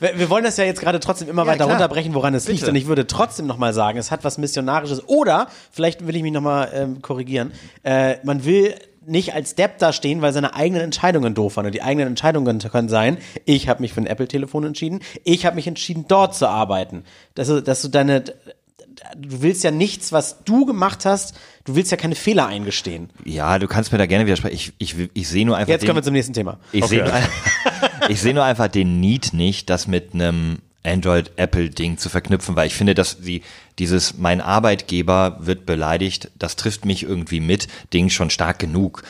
Wir, wir wollen das ja jetzt gerade trotzdem immer weiter klar. runterbrechen, woran es liegt. Und ich würde trotzdem nochmal sagen, es hat was Missionarisches. Oder, vielleicht will ich mich nochmal ähm, korrigieren, äh, man will nicht als Depp da stehen, weil seine eigenen Entscheidungen doof waren. Und die eigenen Entscheidungen können sein, ich habe mich für ein Apple-Telefon entschieden, ich habe mich entschieden, dort zu arbeiten. Dass du, dass du deine, du willst ja nichts, was du gemacht hast, du willst ja keine Fehler eingestehen. Ja, du kannst mir da gerne widersprechen. Ich, ich, ich sehe nur einfach Jetzt den, kommen wir zum nächsten Thema. ich sehe nur, ich sehe nur einfach den Need nicht, das mit einem Android-Apple-Ding zu verknüpfen, weil ich finde, dass die, dieses mein Arbeitgeber wird beleidigt, das trifft mich irgendwie mit, Ding schon stark genug.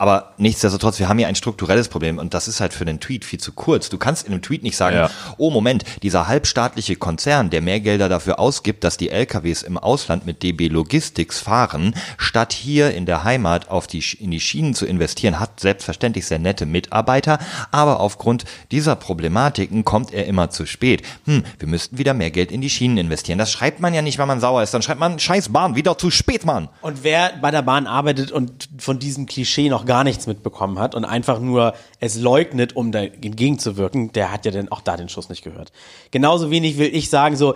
Aber nichtsdestotrotz, wir haben hier ein strukturelles Problem und das ist halt für den Tweet viel zu kurz. Du kannst in einem Tweet nicht sagen, Ja. oh Moment, dieser halbstaatliche Konzern, der mehr Gelder dafür ausgibt, dass die LKWs im Ausland mit DB Logistics fahren, statt hier in der Heimat auf die, in die Schienen zu investieren, hat selbstverständlich sehr nette Mitarbeiter, aber aufgrund dieser Problematiken kommt er immer zu spät. Hm, wir müssten wieder mehr Geld in die Schienen investieren. Das schreibt man ja nicht, wenn man sauer ist. Dann schreibt man, scheiß Bahn, wieder zu spät, Mann. Und wer bei der Bahn arbeitet und von diesem Klischee noch gar nichts mitbekommen hat und einfach nur es leugnet, um da entgegenzuwirken, der hat ja dann auch da den Schuss nicht gehört. Genauso wenig will ich sagen, so,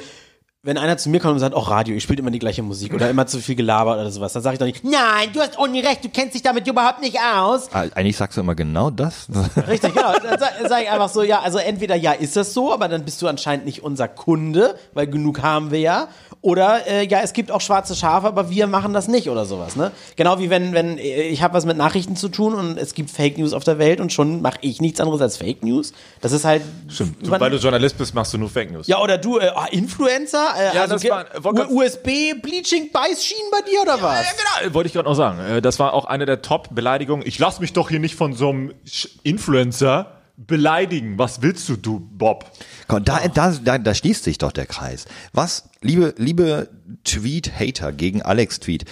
wenn einer zu mir kommt und sagt, oh Radio, ihr spielt immer die gleiche Musik oder immer zu viel gelabert oder sowas, dann sage ich doch nicht, nein, du hast ohne recht, du kennst dich damit überhaupt nicht aus. Eigentlich sagst du immer genau das. Richtig, genau. Dann sage sag ich einfach so, ja, also entweder ja, ist das so, aber dann bist du anscheinend nicht unser Kunde, weil genug haben wir ja. Oder äh, ja, es gibt auch schwarze Schafe, aber wir machen das nicht oder sowas. Ne? Genau wie wenn, wenn äh, ich habe was mit Nachrichten zu tun und es gibt Fake News auf der Welt und schon mache ich nichts anderes als Fake News. Das ist halt. Stimmt. Du, weil du Journalist bist, machst du nur Fake News. ja, oder du, äh, ah, Influencer? Äh, Ja, also das war- U- USB Bleaching Beißschienen bei dir oder was? Ja, genau, wollte ich gerade noch sagen. Äh, Das war auch eine der Top-Beleidigungen. Ich lass mich doch hier nicht von so einem Influencer beleidigen. Was willst du, du Bob? Komm, da, da, da, da schließt sich doch der Kreis. Was, liebe, liebe Tweet-Hater gegen Alex Tweet,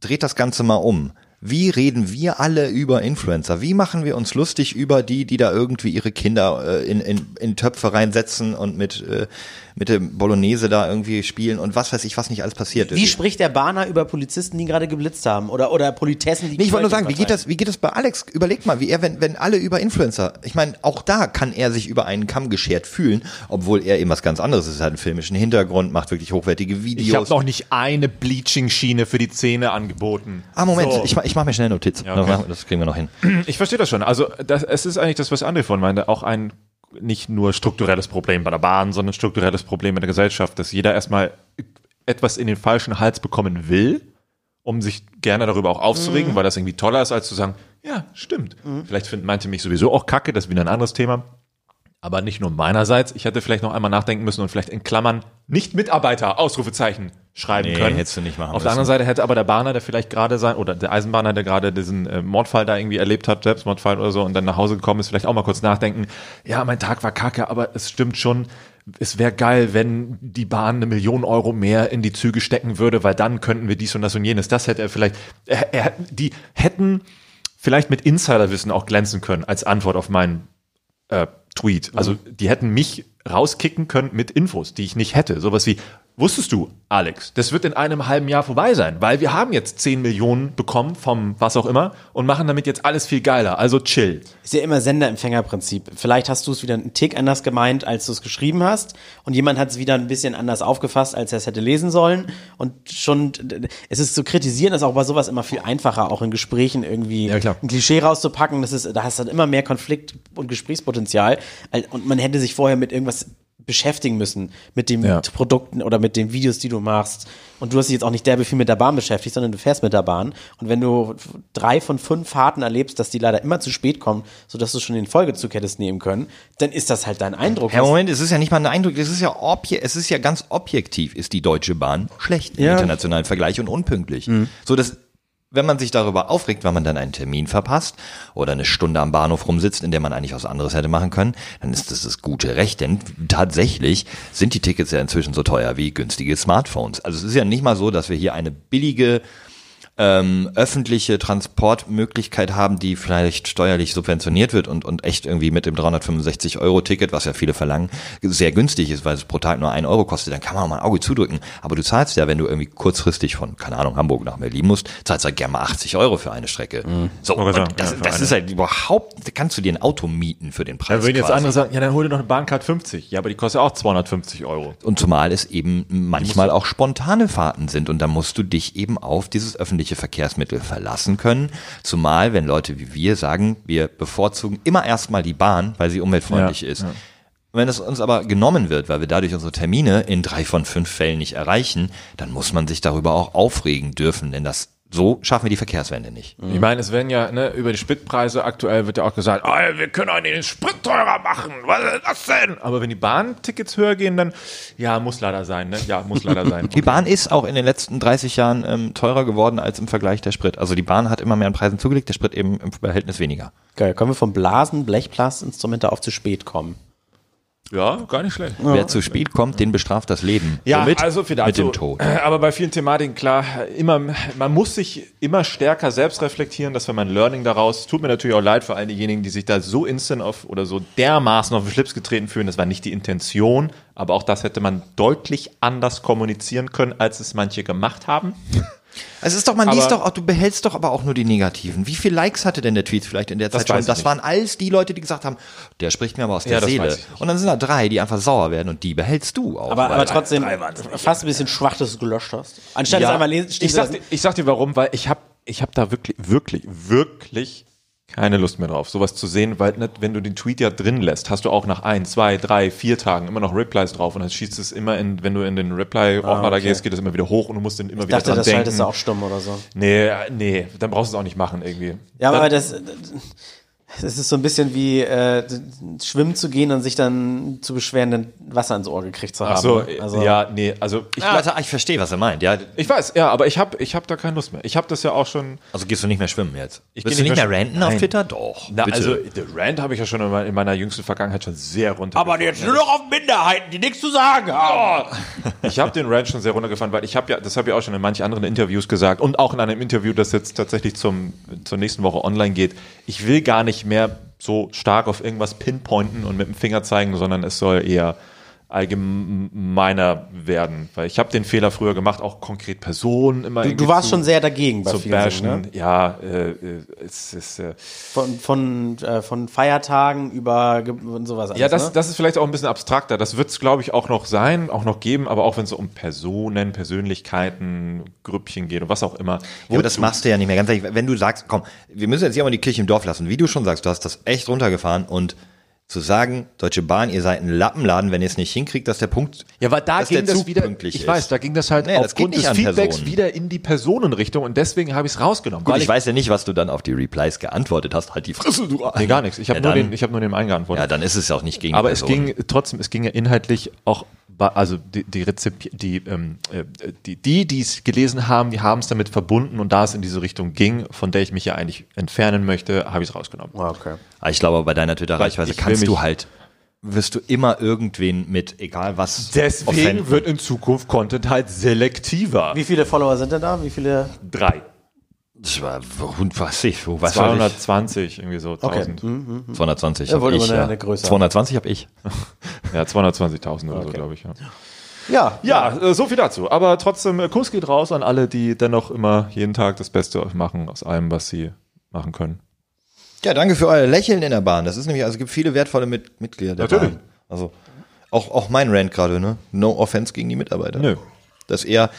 dreht das Ganze mal um. Wie reden wir alle über Influencer? Wie machen wir uns lustig über die, die da irgendwie ihre Kinder äh, in, in, in Töpfe reinsetzen und mit, äh, mit dem Bolognese da irgendwie spielen und was weiß ich, was nicht alles passiert ist? Wie spricht der Bahner über Polizisten, die ihn gerade geblitzt haben? Oder, oder Politessen, die Nee, ich wollte nur sagen, wie geht das, wie geht das bei Alex? Überleg mal, wie er, wenn, wenn alle über Influencer, ich meine, auch da kann er sich über einen Kamm geschert fühlen, obwohl er eben was ganz anderes ist. Er hat einen filmischen Hintergrund, macht wirklich hochwertige Videos. Ich habe noch nicht eine Bleaching-Schiene für die Zähne angeboten. ah, Moment, So. ich, ich mache mir schnell Notiz. okay. Das kriegen wir noch hin. Ich verstehe das schon. Also das, es ist eigentlich das, was André von meinte, auch ein nicht nur strukturelles Problem bei der Bahn, sondern strukturelles Problem in der Gesellschaft, dass jeder erstmal etwas in den falschen Hals bekommen will, um sich gerne darüber auch aufzuregen, weil das irgendwie toller ist, als zu sagen, ja, stimmt. Vielleicht finden manche mich sowieso auch kacke, das ist wieder ein anderes Thema. Aber nicht nur meinerseits. Ich hätte vielleicht noch einmal nachdenken müssen und vielleicht in Klammern nicht Mitarbeiter, Ausrufezeichen schreiben Nee, können. hättest du nicht machen Auf der anderen Seite hätte aber der Bahner, der vielleicht gerade sein, oder der Eisenbahner, der gerade diesen äh, Mordfall da irgendwie erlebt hat, Selbstmordfall oder so, und dann nach Hause gekommen ist, vielleicht auch mal kurz nachdenken, ja, mein Tag war kacke, aber es stimmt schon, es wäre geil, wenn die Bahn eine Million Euro mehr in die Züge stecken würde, weil dann könnten wir dies und das und jenes. Das hätte er vielleicht, er, er, die hätten vielleicht mit Insiderwissen auch glänzen können als Antwort auf meinen äh, Tweet. Also die hätten mich rauskicken können mit Infos, die ich nicht hätte. Sowas wie, wusstest du, Alex, das wird in einem halben Jahr vorbei sein, weil wir haben jetzt 10 Millionen bekommen vom was auch immer und machen damit jetzt alles viel geiler. Also chill. Ist ja immer Sender-Empfänger-Prinzip. Vielleicht hast du es wieder einen Tick anders gemeint, als du es geschrieben hast. Und jemand hat es wieder ein bisschen anders aufgefasst, als er es hätte lesen sollen. Und schon, es ist zu kritisieren, ist auch bei sowas immer viel einfacher, auch in Gesprächen irgendwie Ja, ein Klischee rauszupacken. Das ist, da hast du dann immer mehr Konflikt- und Gesprächspotenzial. Und man hätte sich vorher mit irgendwas beschäftigen müssen mit den Ja. Produkten oder mit den Videos, die du machst. Und du hast dich jetzt auch nicht derbe viel mit der Bahn beschäftigt, sondern du fährst mit der Bahn. Und wenn du drei von fünf Fahrten erlebst, dass die leider immer zu spät kommen, sodass du schon den Folgezug hättest nehmen können, dann ist das halt dein Eindruck. Herr Moment, es ist ja nicht mal ein Eindruck, es ist ja obje es ist ja ganz objektiv, ist die Deutsche Bahn schlecht im Ja. internationalen Vergleich und unpünktlich. So dass wenn man sich darüber aufregt, weil man dann einen Termin verpasst oder eine Stunde am Bahnhof rumsitzt, in der man eigentlich was anderes hätte machen können, dann ist das das gute Recht, denn tatsächlich sind die Tickets ja inzwischen so teuer wie günstige Smartphones. Also es ist ja nicht mal so, dass wir hier eine billige ähm, öffentliche Transportmöglichkeit haben, die vielleicht steuerlich subventioniert wird und, und echt irgendwie mit dem 365-Euro-Ticket, was ja viele verlangen, sehr günstig ist, weil es pro Tag nur ein Euro kostet, dann kann man auch mal ein Auge zudrücken. Aber du zahlst ja, wenn du irgendwie kurzfristig von, keine Ahnung, Hamburg nach Berlin musst, zahlst du halt gerne mal 80 Euro für eine Strecke. So, Mhm. Sagen, das, ja, das ist halt überhaupt, kannst du dir ein Auto mieten für den Preis. Da würden jetzt andere sagen, ja, dann hol dir noch eine Bahncard 50. Ja, aber die kostet auch 250 Euro. Und zumal es eben manchmal auch spontane Fahrten sind und da musst du dich eben auf dieses öffentliche öffentliche Verkehrsmittel verlassen können. Zumal, wenn Leute wie wir sagen, wir bevorzugen immer erstmal die Bahn, weil sie umweltfreundlich Ja, ist. ja. Wenn es uns aber genommen wird, weil wir dadurch unsere Termine in drei von fünf Fällen nicht erreichen, dann muss man sich darüber auch aufregen dürfen, denn das so schaffen wir die Verkehrswende nicht. Ich meine, es werden ja ne, über die Spritpreise aktuell wird ja auch gesagt, oh, wir können auch den Sprit teurer machen. Was ist das denn? Aber wenn die Bahntickets höher gehen, dann ja, muss leider sein. Ne? Ja, muss leider sein. Die Bahn ist auch in den letzten 30 Jahren ähm, teurer geworden als im Vergleich der Sprit. Also die Bahn hat immer mehr an Preisen zugelegt, der Sprit eben im Verhältnis weniger. Geil, können wir vom Blasen, Blechblasinstrumente auf zu spät kommen? Ja, gar nicht schlecht. Wer zu spät kommt, den bestraft das Leben. Ja, Womit? also für mit dem Tod. Aber bei vielen Thematiken, klar, immer, man muss sich immer stärker selbst reflektieren, das war mein Learning daraus. Tut mir natürlich auch leid für all diejenigen, die sich da so instant auf oder so dermaßen auf den Schlips getreten fühlen. Das war nicht die Intention, aber auch das hätte man deutlich anders kommunizieren können, als es manche gemacht haben. Es ist doch, man Aber- liest doch auch, du behältst doch aber auch nur die negativen. Wie viele Likes hatte denn der Tweet vielleicht in der Das Zeit schon? Das nicht. waren alles die Leute, die gesagt haben, der spricht mir aber aus der Ja, Seele. Und dann sind da drei, die einfach sauer werden und die behältst du auch. Aber, aber trotzdem fast ein bisschen schwach, dass du es gelöscht hast. Anstatt es einmal lesen, ich, zu sag, ich sag dir warum, weil ich habe ich hab da wirklich, wirklich, wirklich keine Lust mehr drauf, sowas zu sehen, weil nicht, wenn du den Tweet ja drin lässt, hast du auch nach ein, zwei, drei, vier Tagen immer noch Replies drauf und dann schießt es immer in, wenn du in den Reply-Ordner da okay. gehst, geht es immer wieder hoch und du musst den immer Ich wieder dachte, dran das denken. schaltest du auch stumm oder so. Nee, nee, dann brauchst du es auch nicht machen irgendwie. Ja, aber dann, das, das ist so ein bisschen wie äh, schwimmen zu gehen und sich dann zu beschweren, dann Wasser ins Ohr gekriegt zu haben. Ach so, ne? also, ja, nee, also ich, ja, also, ich verstehe, was er meint. Ja, ich weiß, ja, aber ich habe ich hab da keine Lust mehr. Ich habe das ja auch schon also gehst du nicht mehr schwimmen jetzt? Ich Willst du nicht mehr mehr ranten schwimmen. auf Nein. Twitter? Doch. Na, bitte. also der Rant habe ich ja schon in meiner, in meiner jüngsten Vergangenheit schon sehr runter. Aber jetzt nur noch auf Minderheiten, die nichts zu sagen haben. Ich habe den Rant schon sehr runtergefahren, weil ich habe ja, das habe ich auch schon in manchen anderen Interviews gesagt und auch in einem Interview, das jetzt tatsächlich zum, zur nächsten Woche online geht. Ich will gar nicht mehr so stark auf irgendwas pinpointen und mit dem Finger zeigen, sondern es soll eher allgemeiner werden, weil ich habe den Fehler früher gemacht, auch konkret Personen immer Du, irgendwie du warst zu, schon sehr dagegen bei zu vielen bashen. Ne? Ja, äh, es ist äh, Von, von, äh, von Feiertagen über und sowas. Alles, Ja, das, ne? das ist vielleicht auch ein bisschen abstrakter. Das wird es, glaube ich, auch noch sein, auch noch geben, aber auch wenn es um Personen, Persönlichkeiten, Grüppchen geht und was auch immer. Ja, aber das machst du ja nicht mehr. Ganz ehrlich, wenn du sagst, komm, wir müssen jetzt hier mal die Kirche im Dorf lassen. Wie du schon sagst, du hast das echt runtergefahren und zu sagen, Deutsche Bahn, ihr seid ein Lappenladen, wenn ihr es nicht hinkriegt, dass der Punkt, Ja, aber da dass ging der das Zug wieder, pünktlich ich ist. weiß, da ging das halt Nee, aufgrund des Feedbacks Personen. wieder in die Personenrichtung und deswegen habe ich es rausgenommen. Gut, weil ich weiß ja nicht, was du dann auf die Replies geantwortet hast. Halt die Fresse, du nee, gar nichts. Ich habe Ja, nur, den, ich hab nur dem einen geantwortet. Ja, dann ist es ja auch nicht gegen Aber es ging trotzdem, es ging ja inhaltlich auch, also die, die Rezipi die, ähm, äh, die, die, die es gelesen haben, die haben es damit verbunden und da es in diese Richtung ging, von der ich mich ja eigentlich entfernen möchte, habe ich es rausgenommen. Ah, okay. Aber ich glaube, bei deiner Twitter-Reichweite ich will kannst du halt, wirst du immer irgendwen mit, egal was, Deswegen offenden. wird in Zukunft Content halt selektiver. Wie viele Follower sind denn da? Wie viele? Drei. Das war, was ich, wo, was war ich? 220, irgendwie so, 1000. 220 Ja, hab wollte ich, man ja. eine haben. 220 habe ich. Ja, 220.000 oder so, glaube ich. Ja. Ja. Ja, äh, so viel dazu. Aber trotzdem, äh, Kuss geht raus an alle, die dennoch immer jeden Tag das Beste machen aus allem, was sie machen können. Ja, danke für euer Lächeln in der Bahn. Das ist nämlich, also es gibt viele wertvolle Mit Mitglieder der Natürlich. Bahn. Also auch, auch mein Rant gerade, ne? No offense gegen die Mitarbeiter. Nö. Das ist eher,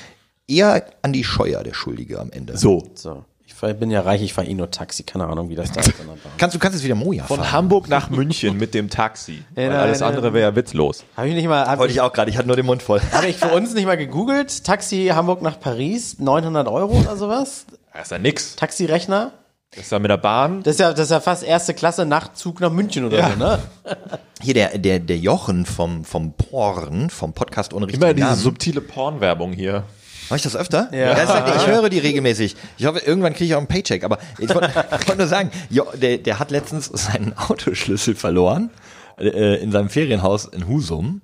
eher an die Scheuer der Schuldige am Ende. So. So. Ich fahr- bin ja reich, ich fahre eh nur Taxi. Keine Ahnung, wie das da ist. Kannst du kannst jetzt wieder Moja Von fahren. Hamburg nach München mit dem Taxi. Weil nein, alles nein. andere wäre ja witzlos. Habe ich nicht mal, habe Wollte ich, ich auch gerade, ich hatte nur den Mund voll. hab ich für uns nicht mal gegoogelt? Taxi Hamburg nach Paris, 900 Euro oder sowas? Das ist ja nix. Taxirechner? Das ist ja mit der Bahn. Das ist ja, das ist ja fast erste Klasse Nachtzug nach München oder so, ne? Hier der, der, der Jochen vom, vom Porn, vom Podcast ohne Immer richtigen diese Namen. subtile Pornwerbung hier. Mach ich das öfter? Ja. das ich höre die regelmäßig. Ich hoffe, irgendwann kriege ich auch einen Paycheck. Aber ich wollte ich wollte nur sagen, jo, der, der hat letztens seinen Autoschlüssel verloren äh, in seinem Ferienhaus in Husum.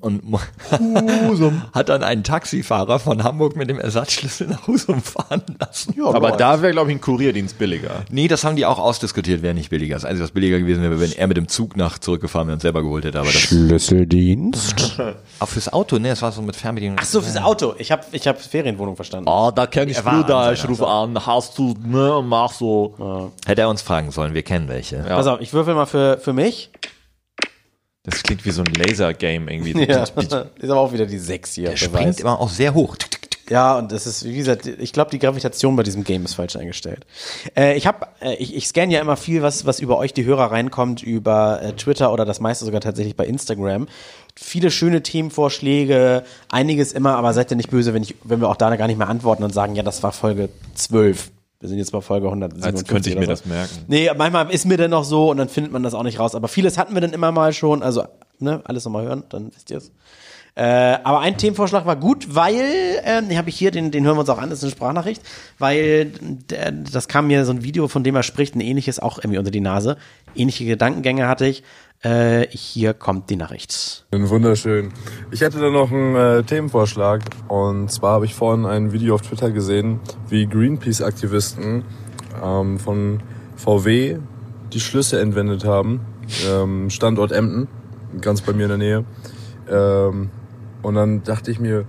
Und mo- hat dann einen Taxifahrer von Hamburg mit dem Ersatzschlüssel nach Husum fahren lassen. Aber da wäre, glaube ich, ein Kurierdienst billiger. Nee, das haben die auch ausdiskutiert, wäre nicht billiger. Das Einzige, was billiger gewesen wäre, wenn er mit dem Zug nach zurückgefahren wäre und selber geholt hätte. Aber das Schlüsseldienst? auch fürs Auto, ne? Das war so mit Fernbedienung. Ach so, fürs Auto. Ich habe ich hab Ferienwohnung verstanden. Ah, da kenne ich Er Bruder, ich rufe an, hast du, ne, mach so. Hätte er uns fragen sollen, wir kennen welche. Ja. Pass auf, ich würfel mal für, für mich. Das klingt wie so ein Laser-Game irgendwie. Ja. Ist aber auch wieder die 6 hier. Der springt immer auch sehr hoch. Ja, und das ist, wie gesagt, ich glaube, die Gravitation bei diesem Game ist falsch eingestellt. Äh, ich habe, äh, ich, ich scanne ja immer viel, was, was über euch, die Hörer, reinkommt, über äh, Twitter oder das meiste sogar tatsächlich bei Instagram. Viele schöne Themenvorschläge, einiges immer, aber seid ihr nicht böse, wenn, ich, wenn wir auch da gar nicht mehr antworten und sagen, ja, das war Folge 12. Wir sind jetzt bei Folge 157 Als könnte ich mir so. das merken. Nee, manchmal ist mir dann noch so und dann findet man das auch nicht raus. Aber vieles hatten wir dann immer mal schon. Also, ne, alles nochmal hören, dann wisst ihr es. Äh, aber ein Themenvorschlag war gut, weil, äh, den habe ich hier, den, den hören wir uns auch an, das ist eine Sprachnachricht, weil der, das kam mir so ein Video, von dem er spricht, ein ähnliches auch irgendwie unter die Nase. Ähnliche Gedankengänge hatte ich. Äh, hier kommt die Nachricht. Wunderschön. Ich hätte da noch einen äh, Themenvorschlag. Und zwar habe ich vorhin ein Video auf Twitter gesehen, wie Greenpeace-Aktivisten ähm, von VW die Schlüsse entwendet haben. Ähm, Standort Emden, ganz bei mir in der Nähe. Ähm, und dann dachte ich mir,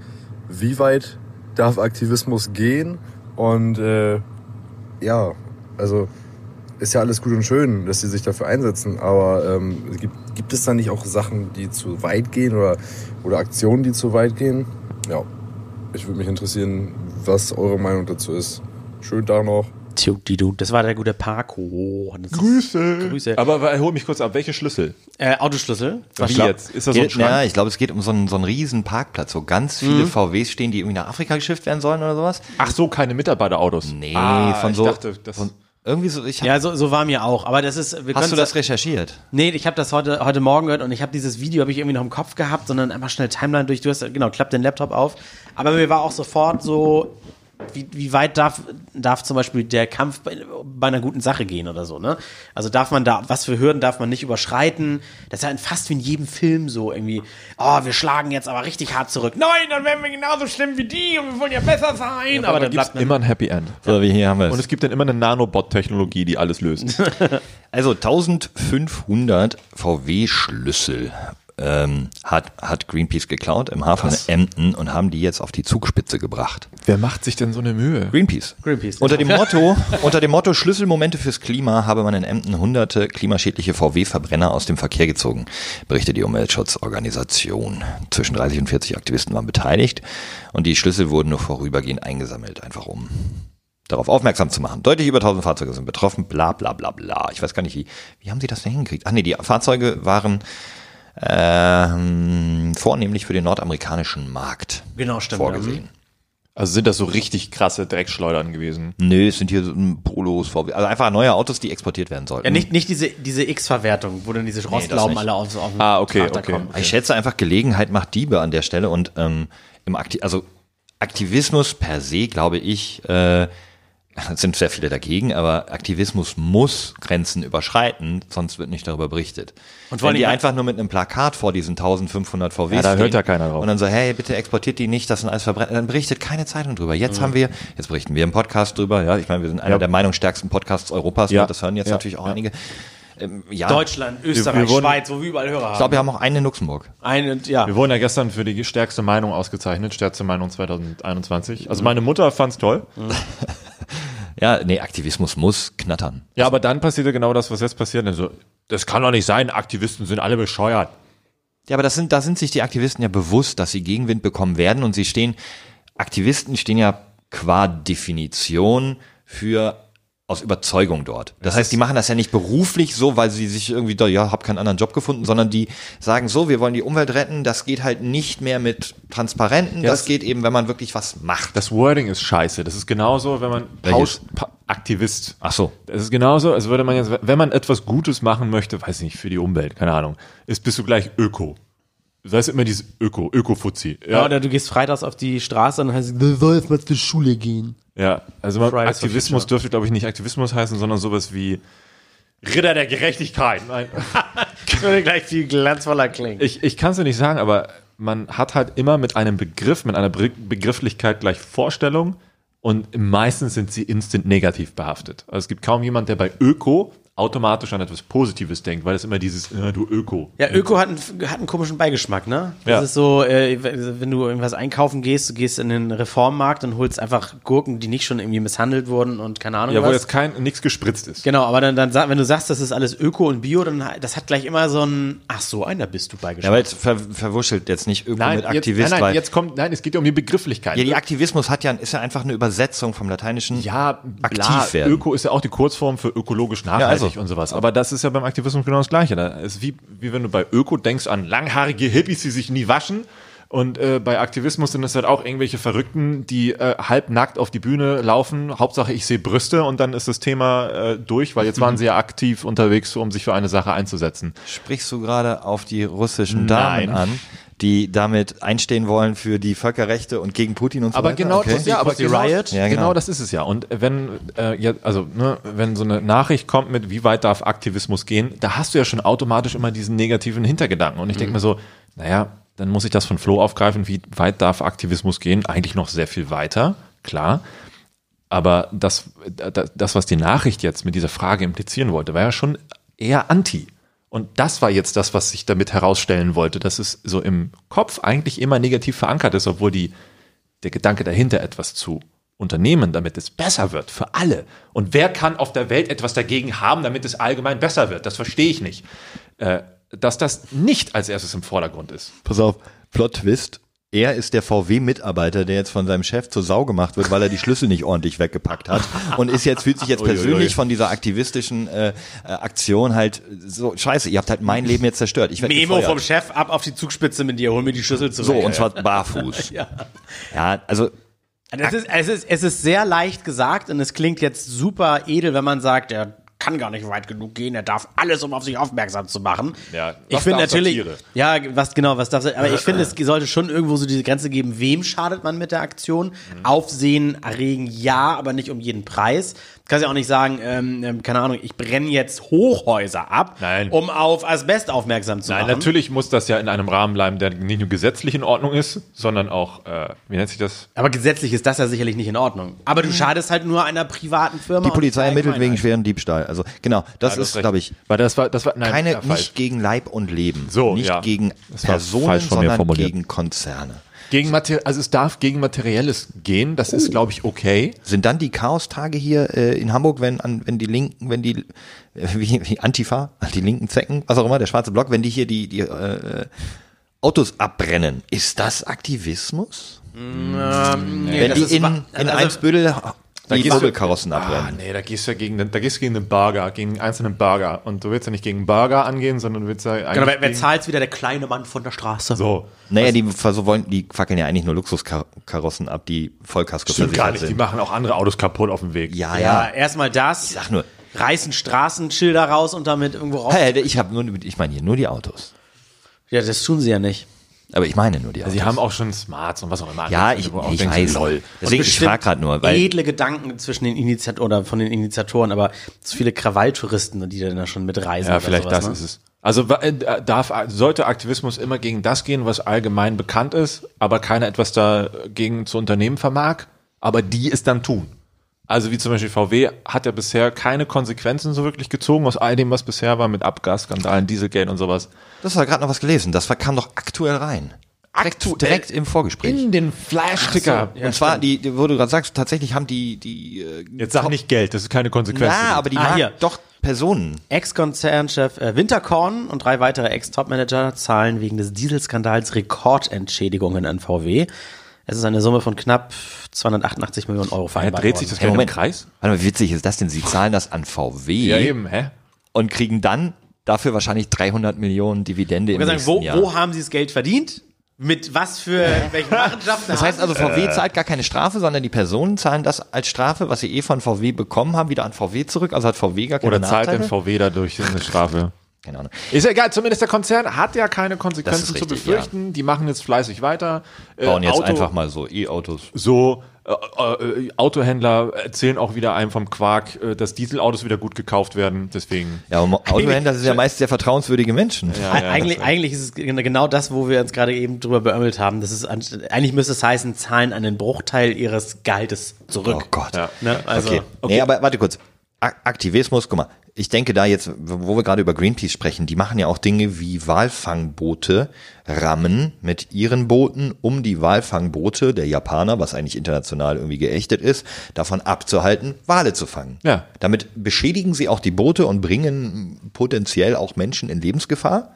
wie weit darf Aktivismus gehen? Und äh, ja, also ist ja alles gut und schön, dass sie sich dafür einsetzen, aber ähm, gibt, gibt es da nicht auch Sachen, die zu weit gehen oder, oder Aktionen, die zu weit gehen? Ja, ich würde mich interessieren, was eure Meinung dazu ist. Schönen Tag noch. Tjudidu. Das war der gute Paco. Das Grüße. Grüße. Aber hol mich kurz ab, welche Schlüssel? Äh, Autoschlüssel. Wie Ich glaub- jetzt? Ist das so ein Schrank? ja, ich glaube, es geht um so einen, so einen riesen Parkplatz, wo ganz viele VWs stehen, die irgendwie nach Afrika geschifft werden sollen oder sowas. Ach so, keine Mitarbeiterautos. Nee, ah, von ich so. Dachte, das, von, irgendwie so, ich hab, Ja, so, so war mir auch. Aber das ist, wir hast du das recherchiert? Nee, ich habe das heute, heute Morgen gehört und ich habe dieses Video habe ich irgendwie noch im Kopf gehabt, sondern einfach schnell Timeline durch. Du hast genau, klappt den Laptop auf. Aber mir war auch sofort so, wie, wie weit darf, darf zum Beispiel der Kampf bei, bei einer guten Sache gehen oder so, ne? Also darf man da, was für Hürden darf man nicht überschreiten? Das ist ja fast wie in jedem Film so irgendwie, oh, wir schlagen jetzt aber richtig hart zurück. Nein, dann werden wir genauso schlimm wie die und wir wollen ja besser sein. aber aber da dann gibt es immer ein Happy End. So, wie hier haben wir Und es gibt dann immer eine Nanobot-Technologie, die alles löst. Also 1500 VW-Schlüssel ähm, hat, hat Greenpeace geklaut im Hafen Emden und haben die jetzt auf die Zugspitze gebracht. Wer macht sich denn so eine Mühe? Greenpeace. Greenpeace, Unter dem Motto, unter dem Motto Schlüsselmomente fürs Klima habe man in Emden hunderte klimaschädliche VW-Verbrenner aus dem Verkehr gezogen, berichtet die Umweltschutzorganisation. Zwischen 30 und 40 Aktivisten waren beteiligt und die Schlüssel wurden nur vorübergehend eingesammelt, einfach um darauf aufmerksam zu machen. Deutlich über 1000 Fahrzeuge sind betroffen, bla bla bla bla. Ich weiß gar nicht, wie, wie haben sie das denn hingekriegt? Ach nee, die Fahrzeuge waren ähm, vornehmlich für den nordamerikanischen Markt Genau, stimmt, vorgesehen. Also sind das so richtig krasse Dreckschleudern gewesen? Nö, es sind hier so ein Polos, VW, also einfach neue Autos, die exportiert werden sollten. ja, nicht, nicht diese, diese X-Verwertung, wo dann diese Rostlauben nicht. alle auf, auf den Ah, okay, okay. kommen. Ich schätze einfach, Gelegenheit macht Diebe an der Stelle und ähm, im Akti also Aktivismus per se, glaube ich, äh, sind sehr viele dagegen, aber Aktivismus muss Grenzen überschreiten, sonst wird nicht darüber berichtet. Und wenn die einfach nur mit einem Plakat vor diesen 1500 VWs Ja, da hört ja keiner drauf. Und dann so, hey, bitte exportiert die nicht, das sind alles Verbrenner, dann berichtet keine Zeitung drüber. Jetzt Mhm. haben wir, jetzt berichten wir im Podcast drüber, ja, ich meine, wir sind einer Ja. der meinungsstärksten Podcasts Europas, Ja. ne? das hören jetzt Ja. natürlich auch Ja. einige. Ähm, ja, Deutschland, Österreich, wir wurden- Schweiz, wo wir überall Hörer ich haben. glaube, wir haben auch einen in Luxemburg. Eine, ja. Wir wurden ja gestern für die stärkste Meinung ausgezeichnet, stärkste Meinung 2021. Also meine Mutter fand's toll. Ja, nee, Aktivismus muss knattern. Ja, aber dann passierte genau das, was jetzt passiert. Also, das kann doch nicht sein, Aktivisten sind alle bescheuert. Ja, aber das sind, da sind sich die Aktivisten ja bewusst, dass sie Gegenwind bekommen werden und sie stehen, Aktivisten stehen ja qua Definition für aus Überzeugung dort. Das heißt, die machen das ja nicht beruflich so, weil sie sich irgendwie da, ja, hab keinen anderen Job gefunden, sondern die sagen so, wir wollen die Umwelt retten, das geht halt nicht mehr mit Transparenten, das, das- geht eben, wenn man wirklich was macht. Das Wording ist scheiße. Das ist genauso, wenn man? Paus, pa Aktivist. Ach so. Das ist genauso, als würde man jetzt, wenn man etwas Gutes machen möchte, weiß ich nicht, für die Umwelt, keine Ahnung, ist, bist du gleich Öko. Das heißt immer dieses Öko, Öko-Fuzzi. Ja, Ja, oder du gehst freitags auf die Straße und dann heißt es, du sollst mal zur Schule gehen. Ja, also man, Aktivismus dürfte, glaube ich, nicht Aktivismus heißen, sondern sowas wie Ritter der Gerechtigkeit. Nein. Das würde gleich viel glanzvoller klingen. Ich, ich kann es dir nicht sagen, aber man hat halt immer mit einem Begriff, mit einer Be Begrifflichkeit gleich Vorstellung und meistens sind sie instant negativ behaftet. Also es gibt kaum jemand, der bei Öko automatisch an etwas Positives denkt, weil es immer dieses, äh, du Öko. Ja, Öko hat einen, hat einen komischen Beigeschmack, ne? Das Ja. ist so, äh, wenn du irgendwas einkaufen gehst, du gehst in den Reformmarkt und holst einfach Gurken, die nicht schon irgendwie misshandelt wurden und keine Ahnung Ja, wo was. jetzt kein, nichts gespritzt ist. Genau, aber dann, dann wenn du sagst, das ist alles Öko und Bio, dann das hat gleich immer so ein, ach so, einer bist du Ja, Beigeschmack. aber jetzt ver verwuschelt jetzt nicht Öko Nein, mit jetzt, Aktivist, nein, nein, weil jetzt kommt, nein, es geht ja um die Begrifflichkeit. ja, die Aktivismus hat ja, ist ja einfach eine Übersetzung vom Lateinischen ja, aktiv bla, werden. Öko ist ja auch die Kurzform für ökologisch nachhaltig also. Und sowas. Aber das ist ja beim Aktivismus genau das Gleiche. Da ist wie, wie wenn du bei Öko denkst an langhaarige Hippies, die sich nie waschen. Und äh, bei Aktivismus sind es halt auch irgendwelche Verrückten, die äh, halbnackt auf die Bühne laufen. Hauptsache, ich sehe Brüste und dann ist das Thema äh, durch, weil jetzt waren sie ja aktiv unterwegs, um sich für eine Sache einzusetzen. Sprichst du gerade auf die russischen Damen Nein. an, die damit einstehen wollen für die Völkerrechte und gegen Putin und so Aber weiter? genau, okay. das, ja, aber genau, Riot? Ja, genau. genau. das ist es ja. Und wenn, äh, ja, also, ne, wenn so eine Nachricht kommt mit, wie weit darf Aktivismus gehen, da hast du ja schon automatisch immer diesen negativen Hintergedanken. Und ich denke mir so, naja, dann muss ich das von Flo aufgreifen, wie weit darf Aktivismus gehen? Eigentlich noch sehr viel weiter, klar. Aber das, das, das, was die Nachricht jetzt mit dieser Frage implizieren wollte, war ja schon eher anti. Und das war jetzt das, was sich damit herausstellen wollte, dass es so im Kopf eigentlich immer negativ verankert ist, obwohl die, der Gedanke dahinter etwas zu unternehmen, damit es besser wird für alle. Und wer kann auf der Welt etwas dagegen haben, damit es allgemein besser wird? Das verstehe ich nicht. Äh, dass das nicht als erstes im Vordergrund ist. Pass auf, Plot-Twist. Er ist der VW-Mitarbeiter, der jetzt von seinem Chef zur Sau gemacht wird, weil er die Schlüssel nicht ordentlich weggepackt hat und ist jetzt fühlt sich jetzt Uiuiui. persönlich von dieser aktivistischen äh, äh, Aktion halt so scheiße. Ihr habt halt mein Leben jetzt zerstört. Ich werd Memo gefeuert. vom Chef, ab auf die Zugspitze mit dir, hol mir die Schlüssel zurück. so und zwar barfuß. Ja. Ja, also Es ist, es, ist, es ist sehr leicht gesagt und es klingt jetzt super edel, wenn man sagt, er kann gar nicht weit genug gehen, er darf alles, um auf sich aufmerksam zu machen. Ja, ich finde natürlich, Satire? ja, was genau, was darf, aber ich finde, es sollte schon irgendwo so diese Grenze geben, wem schadet man mit der Aktion? Mhm. Aufsehen erregen, ja, aber nicht um jeden Preis. Du kannst ja auch nicht sagen, ähm, ähm, keine Ahnung, ich brenne jetzt Hochhäuser ab, Nein. um auf Asbest aufmerksam zu Nein, machen. natürlich muss das ja in einem Rahmen bleiben, der nicht nur gesetzlich in Ordnung ist, sondern auch, äh, wie nennt sich das? Aber gesetzlich ist das ja sicherlich nicht in Ordnung. Aber du schadest halt nur einer privaten Firma. die Polizei ermittelt wegen schweren Diebstahl. Also genau, das Ja, ist, glaube ich, Weil das war, das war, nein, keine nicht gegen Leib und Leben, So, nicht ja. gegen Personen, sondern gegen Konzerne. Gegen Mater also es darf gegen Materielles gehen, das ist, glaube ich, okay. Sind dann die Chaostage hier äh, in Hamburg, wenn an, wenn die Linken, wenn die äh, wie, wie Antifa, die linken Zecken, was auch immer, der schwarze Block, wenn die hier die die äh, Autos abbrennen, ist das Aktivismus? Nee, wenn das die in, in also- Eimsbüttel die gehst du- Vogelkarossen Ah, nee, da gehst du ja gegen, den- da gehst du gegen einen Burger, gegen einen einzelnen Burger. Und du willst ja nicht gegen einen Burger angehen, sondern du willst ja eigentlich Genau, wer, wer zahlt wieder der kleine Mann von der Straße? so. Naja, die so wollen, die fackeln ja eigentlich nur Luxuskarossen ab, die Vollkasko Stimmt gar versichert nicht, die sind. machen auch andere Autos kaputt auf dem Weg. Ja, Ja, ja. erstmal das. Ich sag nur, Reißen Straßenschilder raus und damit irgendwo raus. hey, ich habe nur, ich meine hier nur die Autos. Ja, das tun sie ja nicht. Aber ich meine nur die Autos. Sie haben auch schon Smarts und was auch immer. ja, ich, ich denkst, weiß. Lol. Deswegen, ich frage gerade nur, weil edle Gedanken zwischen den Initiatoren oder von den Initiatoren, aber zu viele Krawalltouristen, die dann da schon mitreisen. Ja, oder vielleicht sowas, das ne? ist es. Also äh, darf, sollte Aktivismus immer gegen das gehen, was allgemein bekannt ist, aber keiner etwas dagegen zu unternehmen vermag, aber die es dann tun. Also wie zum Beispiel VW hat ja bisher keine Konsequenzen so wirklich gezogen aus all dem, was bisher war mit Abgasskandalen, Dieselgate und sowas. das war gerade noch was gelesen. Das war- kam doch aktuell rein. Direkt, direkt im Vorgespräch. In den Flash-Ticker. und zwar, die, die, wo du gerade sagst, tatsächlich haben die, die, äh, Jetzt sag nicht Geld, das ist keine Konsequenz. ja, aber die Ah, hier. doch Personen. Ex-Konzernchef äh, Winterkorn und drei weitere Ex-Top-Manager zahlen wegen des Dieselskandals Rekordentschädigungen an VW. Es ist eine Summe von knapp 288 Millionen Euro Er vereinbart dreht sich das. Hey, Geld Moment. im Kreis? Warte mal, wie witzig ist das denn? Sie zahlen das an VW Ja, eben, hä? und kriegen dann dafür wahrscheinlich 300 Millionen Dividende im sagen, nächsten wo, Jahr. wo haben sie das Geld verdient? Mit was für welchen Machenschaften? Das heißt also, Äh. VW zahlt gar keine Strafe, sondern die Personen zahlen das als Strafe, was sie eh von VW bekommen haben, wieder an VW zurück. Also hat VW gar keine Oder zahlt Nachteile. denn VW dadurch eine Strafe? Keine Ahnung. Ist ja egal, zumindest der Konzern hat ja keine Konsequenzen ist zu richtig, befürchten. Die machen jetzt fleißig weiter. Äh, Bauen jetzt Auto- einfach mal so E-Autos. so. Äh, äh, Autohändler erzählen auch wieder einem vom Quark, äh, dass Dieselautos wieder gut gekauft werden. Deswegen. Ja, aber Autohändler sind ja meist sehr vertrauenswürdige Menschen. Ja, ja, eigentlich, eigentlich ist es genau das, wo wir uns gerade eben drüber beömmelt haben. Das ist, eigentlich müsste es heißen, zahlen einen Bruchteil ihres Gehaltes zurück. Oh Gott. Ja. Ne? Also, Okay. Nee, aber warte kurz. Aktivismus, guck mal, ich denke da jetzt, wo wir gerade über Greenpeace sprechen, die machen ja auch Dinge wie Walfangboote rammen mit ihren Booten, um die Walfangboote der Japaner, was eigentlich international irgendwie geächtet ist, davon abzuhalten, Wale zu fangen. Ja. Damit beschädigen sie auch die Boote und bringen potenziell auch Menschen in Lebensgefahr,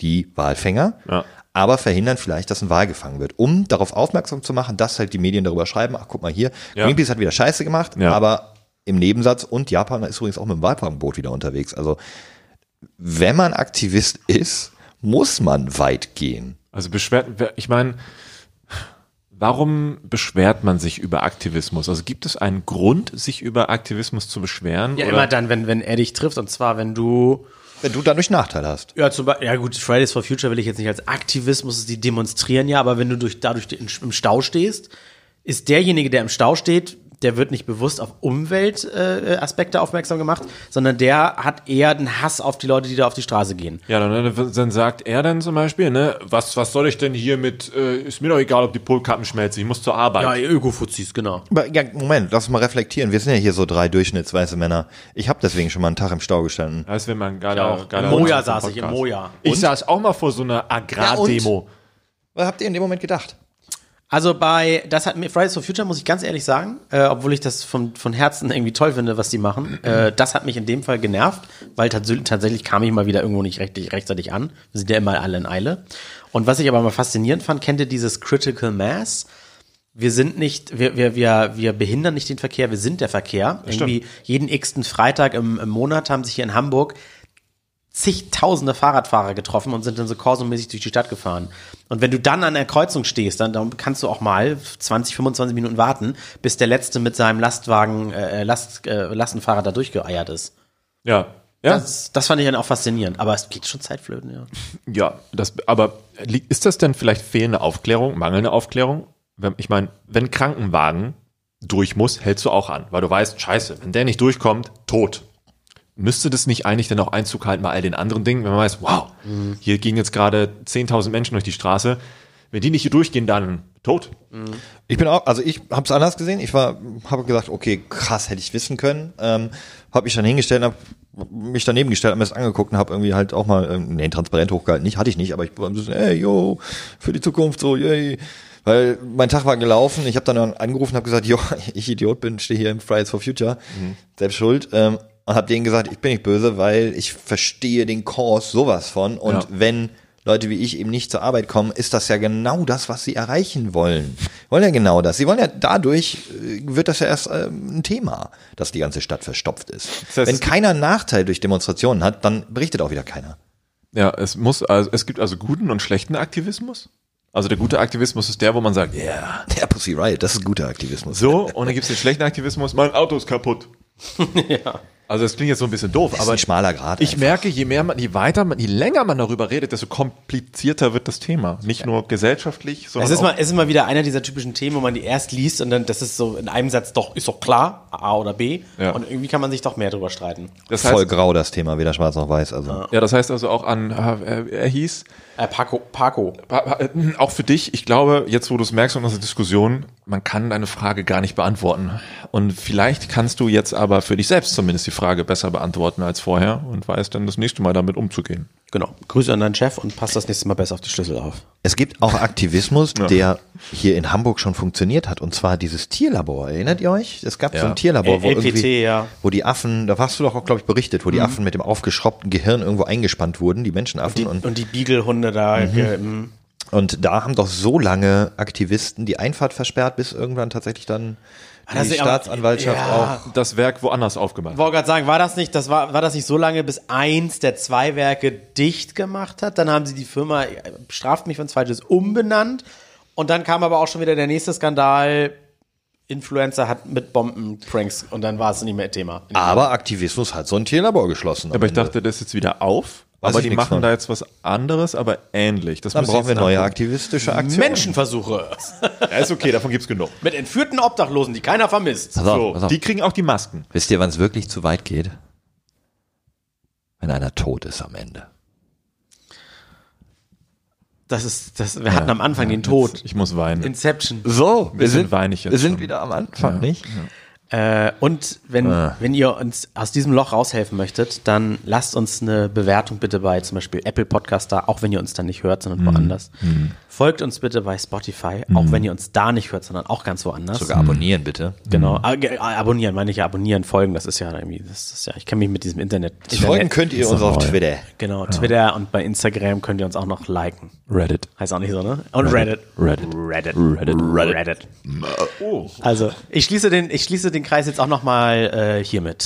die Walfänger, Ja. aber verhindern vielleicht, dass ein Wal gefangen wird, um darauf aufmerksam zu machen, dass halt die Medien darüber schreiben, ach guck mal hier, Ja. Greenpeace hat wieder Scheiße gemacht, Ja. aber im Nebensatz und Japan ist übrigens auch mit dem Walfangboot wieder unterwegs. Also wenn man Aktivist ist, muss man weit gehen. Also beschwert, ich meine, warum beschwert man sich über Aktivismus? Also gibt es einen Grund, sich über Aktivismus zu beschweren? Ja, oder? immer dann, wenn, wenn er dich trifft. Und zwar, wenn du Wenn du dadurch Nachteil hast. Ja, zum Beispiel, ja gut, Fridays for Future will ich jetzt nicht als Aktivismus, die demonstrieren ja, aber wenn du durch, dadurch im Stau stehst, ist derjenige, der im Stau steht, der wird nicht bewusst auf Umweltaspekte äh, Aspekte aufmerksam gemacht, sondern der hat eher den Hass auf die Leute, die da auf die Straße gehen. Ja, dann, dann sagt er dann zum Beispiel, ne, was, was soll ich denn hier mit, äh, ist mir doch egal, ob die Polkappen schmelzen, ich muss zur Arbeit. Ja, Ökofuzis, genau. Aber ja, Moment, lass uns mal reflektieren. Wir sind ja hier so drei durchschnittsweiße Männer. Ich habe deswegen schon mal einen Tag im Stau gestanden. Das wäre mal ein geiler, Ja, auch. geiler Moja Podcast. saß ich, im Moja. Ich saß auch mal vor so einer Agrardemo. Was habt ihr in dem Moment gedacht? Also bei, das hat mir Fridays for Future, muss ich ganz ehrlich sagen, äh, obwohl ich das von, von Herzen irgendwie toll finde, was die machen, äh, das hat mich in dem Fall genervt, weil tats tatsächlich kam ich mal wieder irgendwo nicht recht, rechtzeitig an. Wir sind ja immer alle in Eile. Und was ich aber mal faszinierend fand, kennt ihr dieses Critical Mass? Wir sind nicht, wir, wir, wir, wir behindern nicht den Verkehr, wir sind der Verkehr. Irgendwie jeden x-ten Freitag im, im Monat haben sich hier in Hamburg zigtausende Fahrradfahrer getroffen und sind dann so korsomäßig durch die Stadt gefahren. Und wenn du dann an der Kreuzung stehst, dann, dann kannst du auch mal 20, 25 Minuten warten, bis der Letzte mit seinem Lastwagen, äh, Last, äh, Lastenfahrrad da durchgeeiert ist. Ja. Ja, Das, das fand ich dann auch faszinierend. Aber es geht schon Zeitflöten, ja. ja, das, aber ist das denn vielleicht fehlende Aufklärung, mangelnde Aufklärung? Ich meine, wenn Krankenwagen durch muss, hältst du auch an, weil du weißt, scheiße, wenn der nicht durchkommt, tot. Müsste das nicht eigentlich dann auch Einzug halten bei all den anderen Dingen, wenn man weiß, wow, hier gehen jetzt gerade 10.000 Menschen durch die Straße, wenn die nicht hier durchgehen, dann tot. Ich bin auch, also ich habe es anders gesehen. Ich war, habe gesagt, okay, krass, hätte ich wissen können. Ähm, habe mich dann hingestellt, habe mich daneben gestellt, habe mir das angeguckt und habe irgendwie halt auch mal, ähm, nee, transparent hochgehalten. Nicht, hatte ich nicht, aber ich war so, ey, yo, für die Zukunft, so, yay. Weil mein Tag war gelaufen, ich habe dann angerufen, habe gesagt, jo, ich Idiot bin, stehe hier im Fridays for Future, selbst schuld. Ähm, und habe denen gesagt, ich bin nicht böse, weil ich verstehe den Kurs sowas von. Und Ja. wenn Leute wie ich eben nicht zur Arbeit kommen, ist das ja genau das, was sie erreichen wollen. Wollen ja genau das. Sie wollen ja dadurch, äh, wird das ja erst ähm, ein Thema, dass die ganze Stadt verstopft ist. Das heißt, Wenn keiner einen Nachteil durch Demonstrationen hat, dann berichtet auch wieder keiner. Ja, es muss, also, es gibt also guten und schlechten Aktivismus. Also der gute Aktivismus ist der, wo man sagt, ja, yeah. Der Pussy Riot, das ist guter Aktivismus. so, und dann gibt es den schlechten Aktivismus, mein Auto ist kaputt. ja. Also das klingt jetzt so ein bisschen doof, Das ist aber ein schmaler Grad. ich einfach. merke, je mehr man, je weiter man, je länger man darüber redet, desto komplizierter wird das Thema. Nicht nur gesellschaftlich, sondern Es ist, auch mal, es ist mal wieder einer dieser typischen Themen, wo man die erst liest und dann, das ist so in einem Satz doch, ist doch klar, A oder B. Ja. Und irgendwie kann man sich doch mehr drüber streiten. das voll heißt, grau das Thema, weder schwarz noch weiß. Also ja, das heißt also auch an, äh, er hieß, Äh, Paco, Paco. Pa- pa- äh, Auch für dich, ich glaube, jetzt wo du es merkst in unserer Diskussion, man kann deine Frage gar nicht beantworten. Und vielleicht kannst du jetzt aber für dich selbst zumindest die Frage besser beantworten als vorher und weißt dann das nächste Mal damit umzugehen. Genau. Grüße an deinen Chef und passt das nächste Mal besser auf die Schlüssel auf. Es gibt auch Aktivismus, der hier in Hamburg schon funktioniert hat, und zwar dieses Tierlabor. Erinnert ihr euch? Es gab so ein Tierlabor, wo LPT, ja. wo die Affen, da hast du doch auch, glaube ich, berichtet, wo die Affen mit dem aufgeschraubten Gehirn irgendwo eingespannt wurden, die Menschenaffen. Die, und, und die Beagle-Hunde da. ge- m, und da haben doch so lange Aktivisten die Einfahrt versperrt, bis irgendwann tatsächlich dann die das ist aber- Staatsanwaltschaft ja. auch. Das Werk woanders aufgemacht. wollte gerade sagen, war das nicht, das war, war das nicht so lange, bis eins der zwei Werke dicht gemacht hat? Dann haben sie die Firma, äh, straft mich, wenn es falsch ist, umbenannt. Und dann kam aber auch schon wieder der nächste Skandal. Influencer hat mit Bomben Pranks und dann war es nicht mehr Thema. Aber Aktivismus hat so ein Tierlabor geschlossen. Aber ich Ende. dachte, das ist jetzt wieder auf. Weiß aber die machen von. da jetzt was anderes, aber ähnlich. Das dann brauchen wir jetzt neue aktivistische Aktionen. Menschenversuche Ja, ist okay, davon gibt's genug. mit entführten Obdachlosen, die keiner vermisst. Pass auf, So, pass auf. die kriegen auch die Masken. Wisst ihr, wann es wirklich zu weit geht? Wenn einer tot ist am Ende. Das ist, das, wir hatten am Anfang den Tod. Ich muss weinen. Inception. So, wir sind, weine ich jetzt wir sind schon. wieder am Anfang, Ja, nicht? Äh, und wenn, Ah. wenn ihr uns aus diesem Loch raushelfen möchtet, dann lasst uns eine Bewertung bitte bei zum Beispiel Apple Podcast da, auch wenn ihr uns dann nicht hört, Mhm. sondern woanders. Folgt uns bitte bei Spotify, auch wenn ihr uns da nicht hört, sondern auch ganz woanders. Sogar abonnieren bitte. Genau. Ah, ge- ah, abonnieren, meine ich ja, abonnieren, folgen, das ist ja irgendwie, das ist ja, ich kenne mich mit diesem Internet. Folgen Internet könnt ihr uns so auf. Twitter. Genau, Twitter und bei Instagram könnt ihr uns auch noch liken. Reddit. Heißt auch nicht so, ne? Und Reddit. Reddit. Reddit. Reddit. Reddit. Also, ich schließe den, ich schließe den Kreis jetzt auch nochmal äh, hiermit.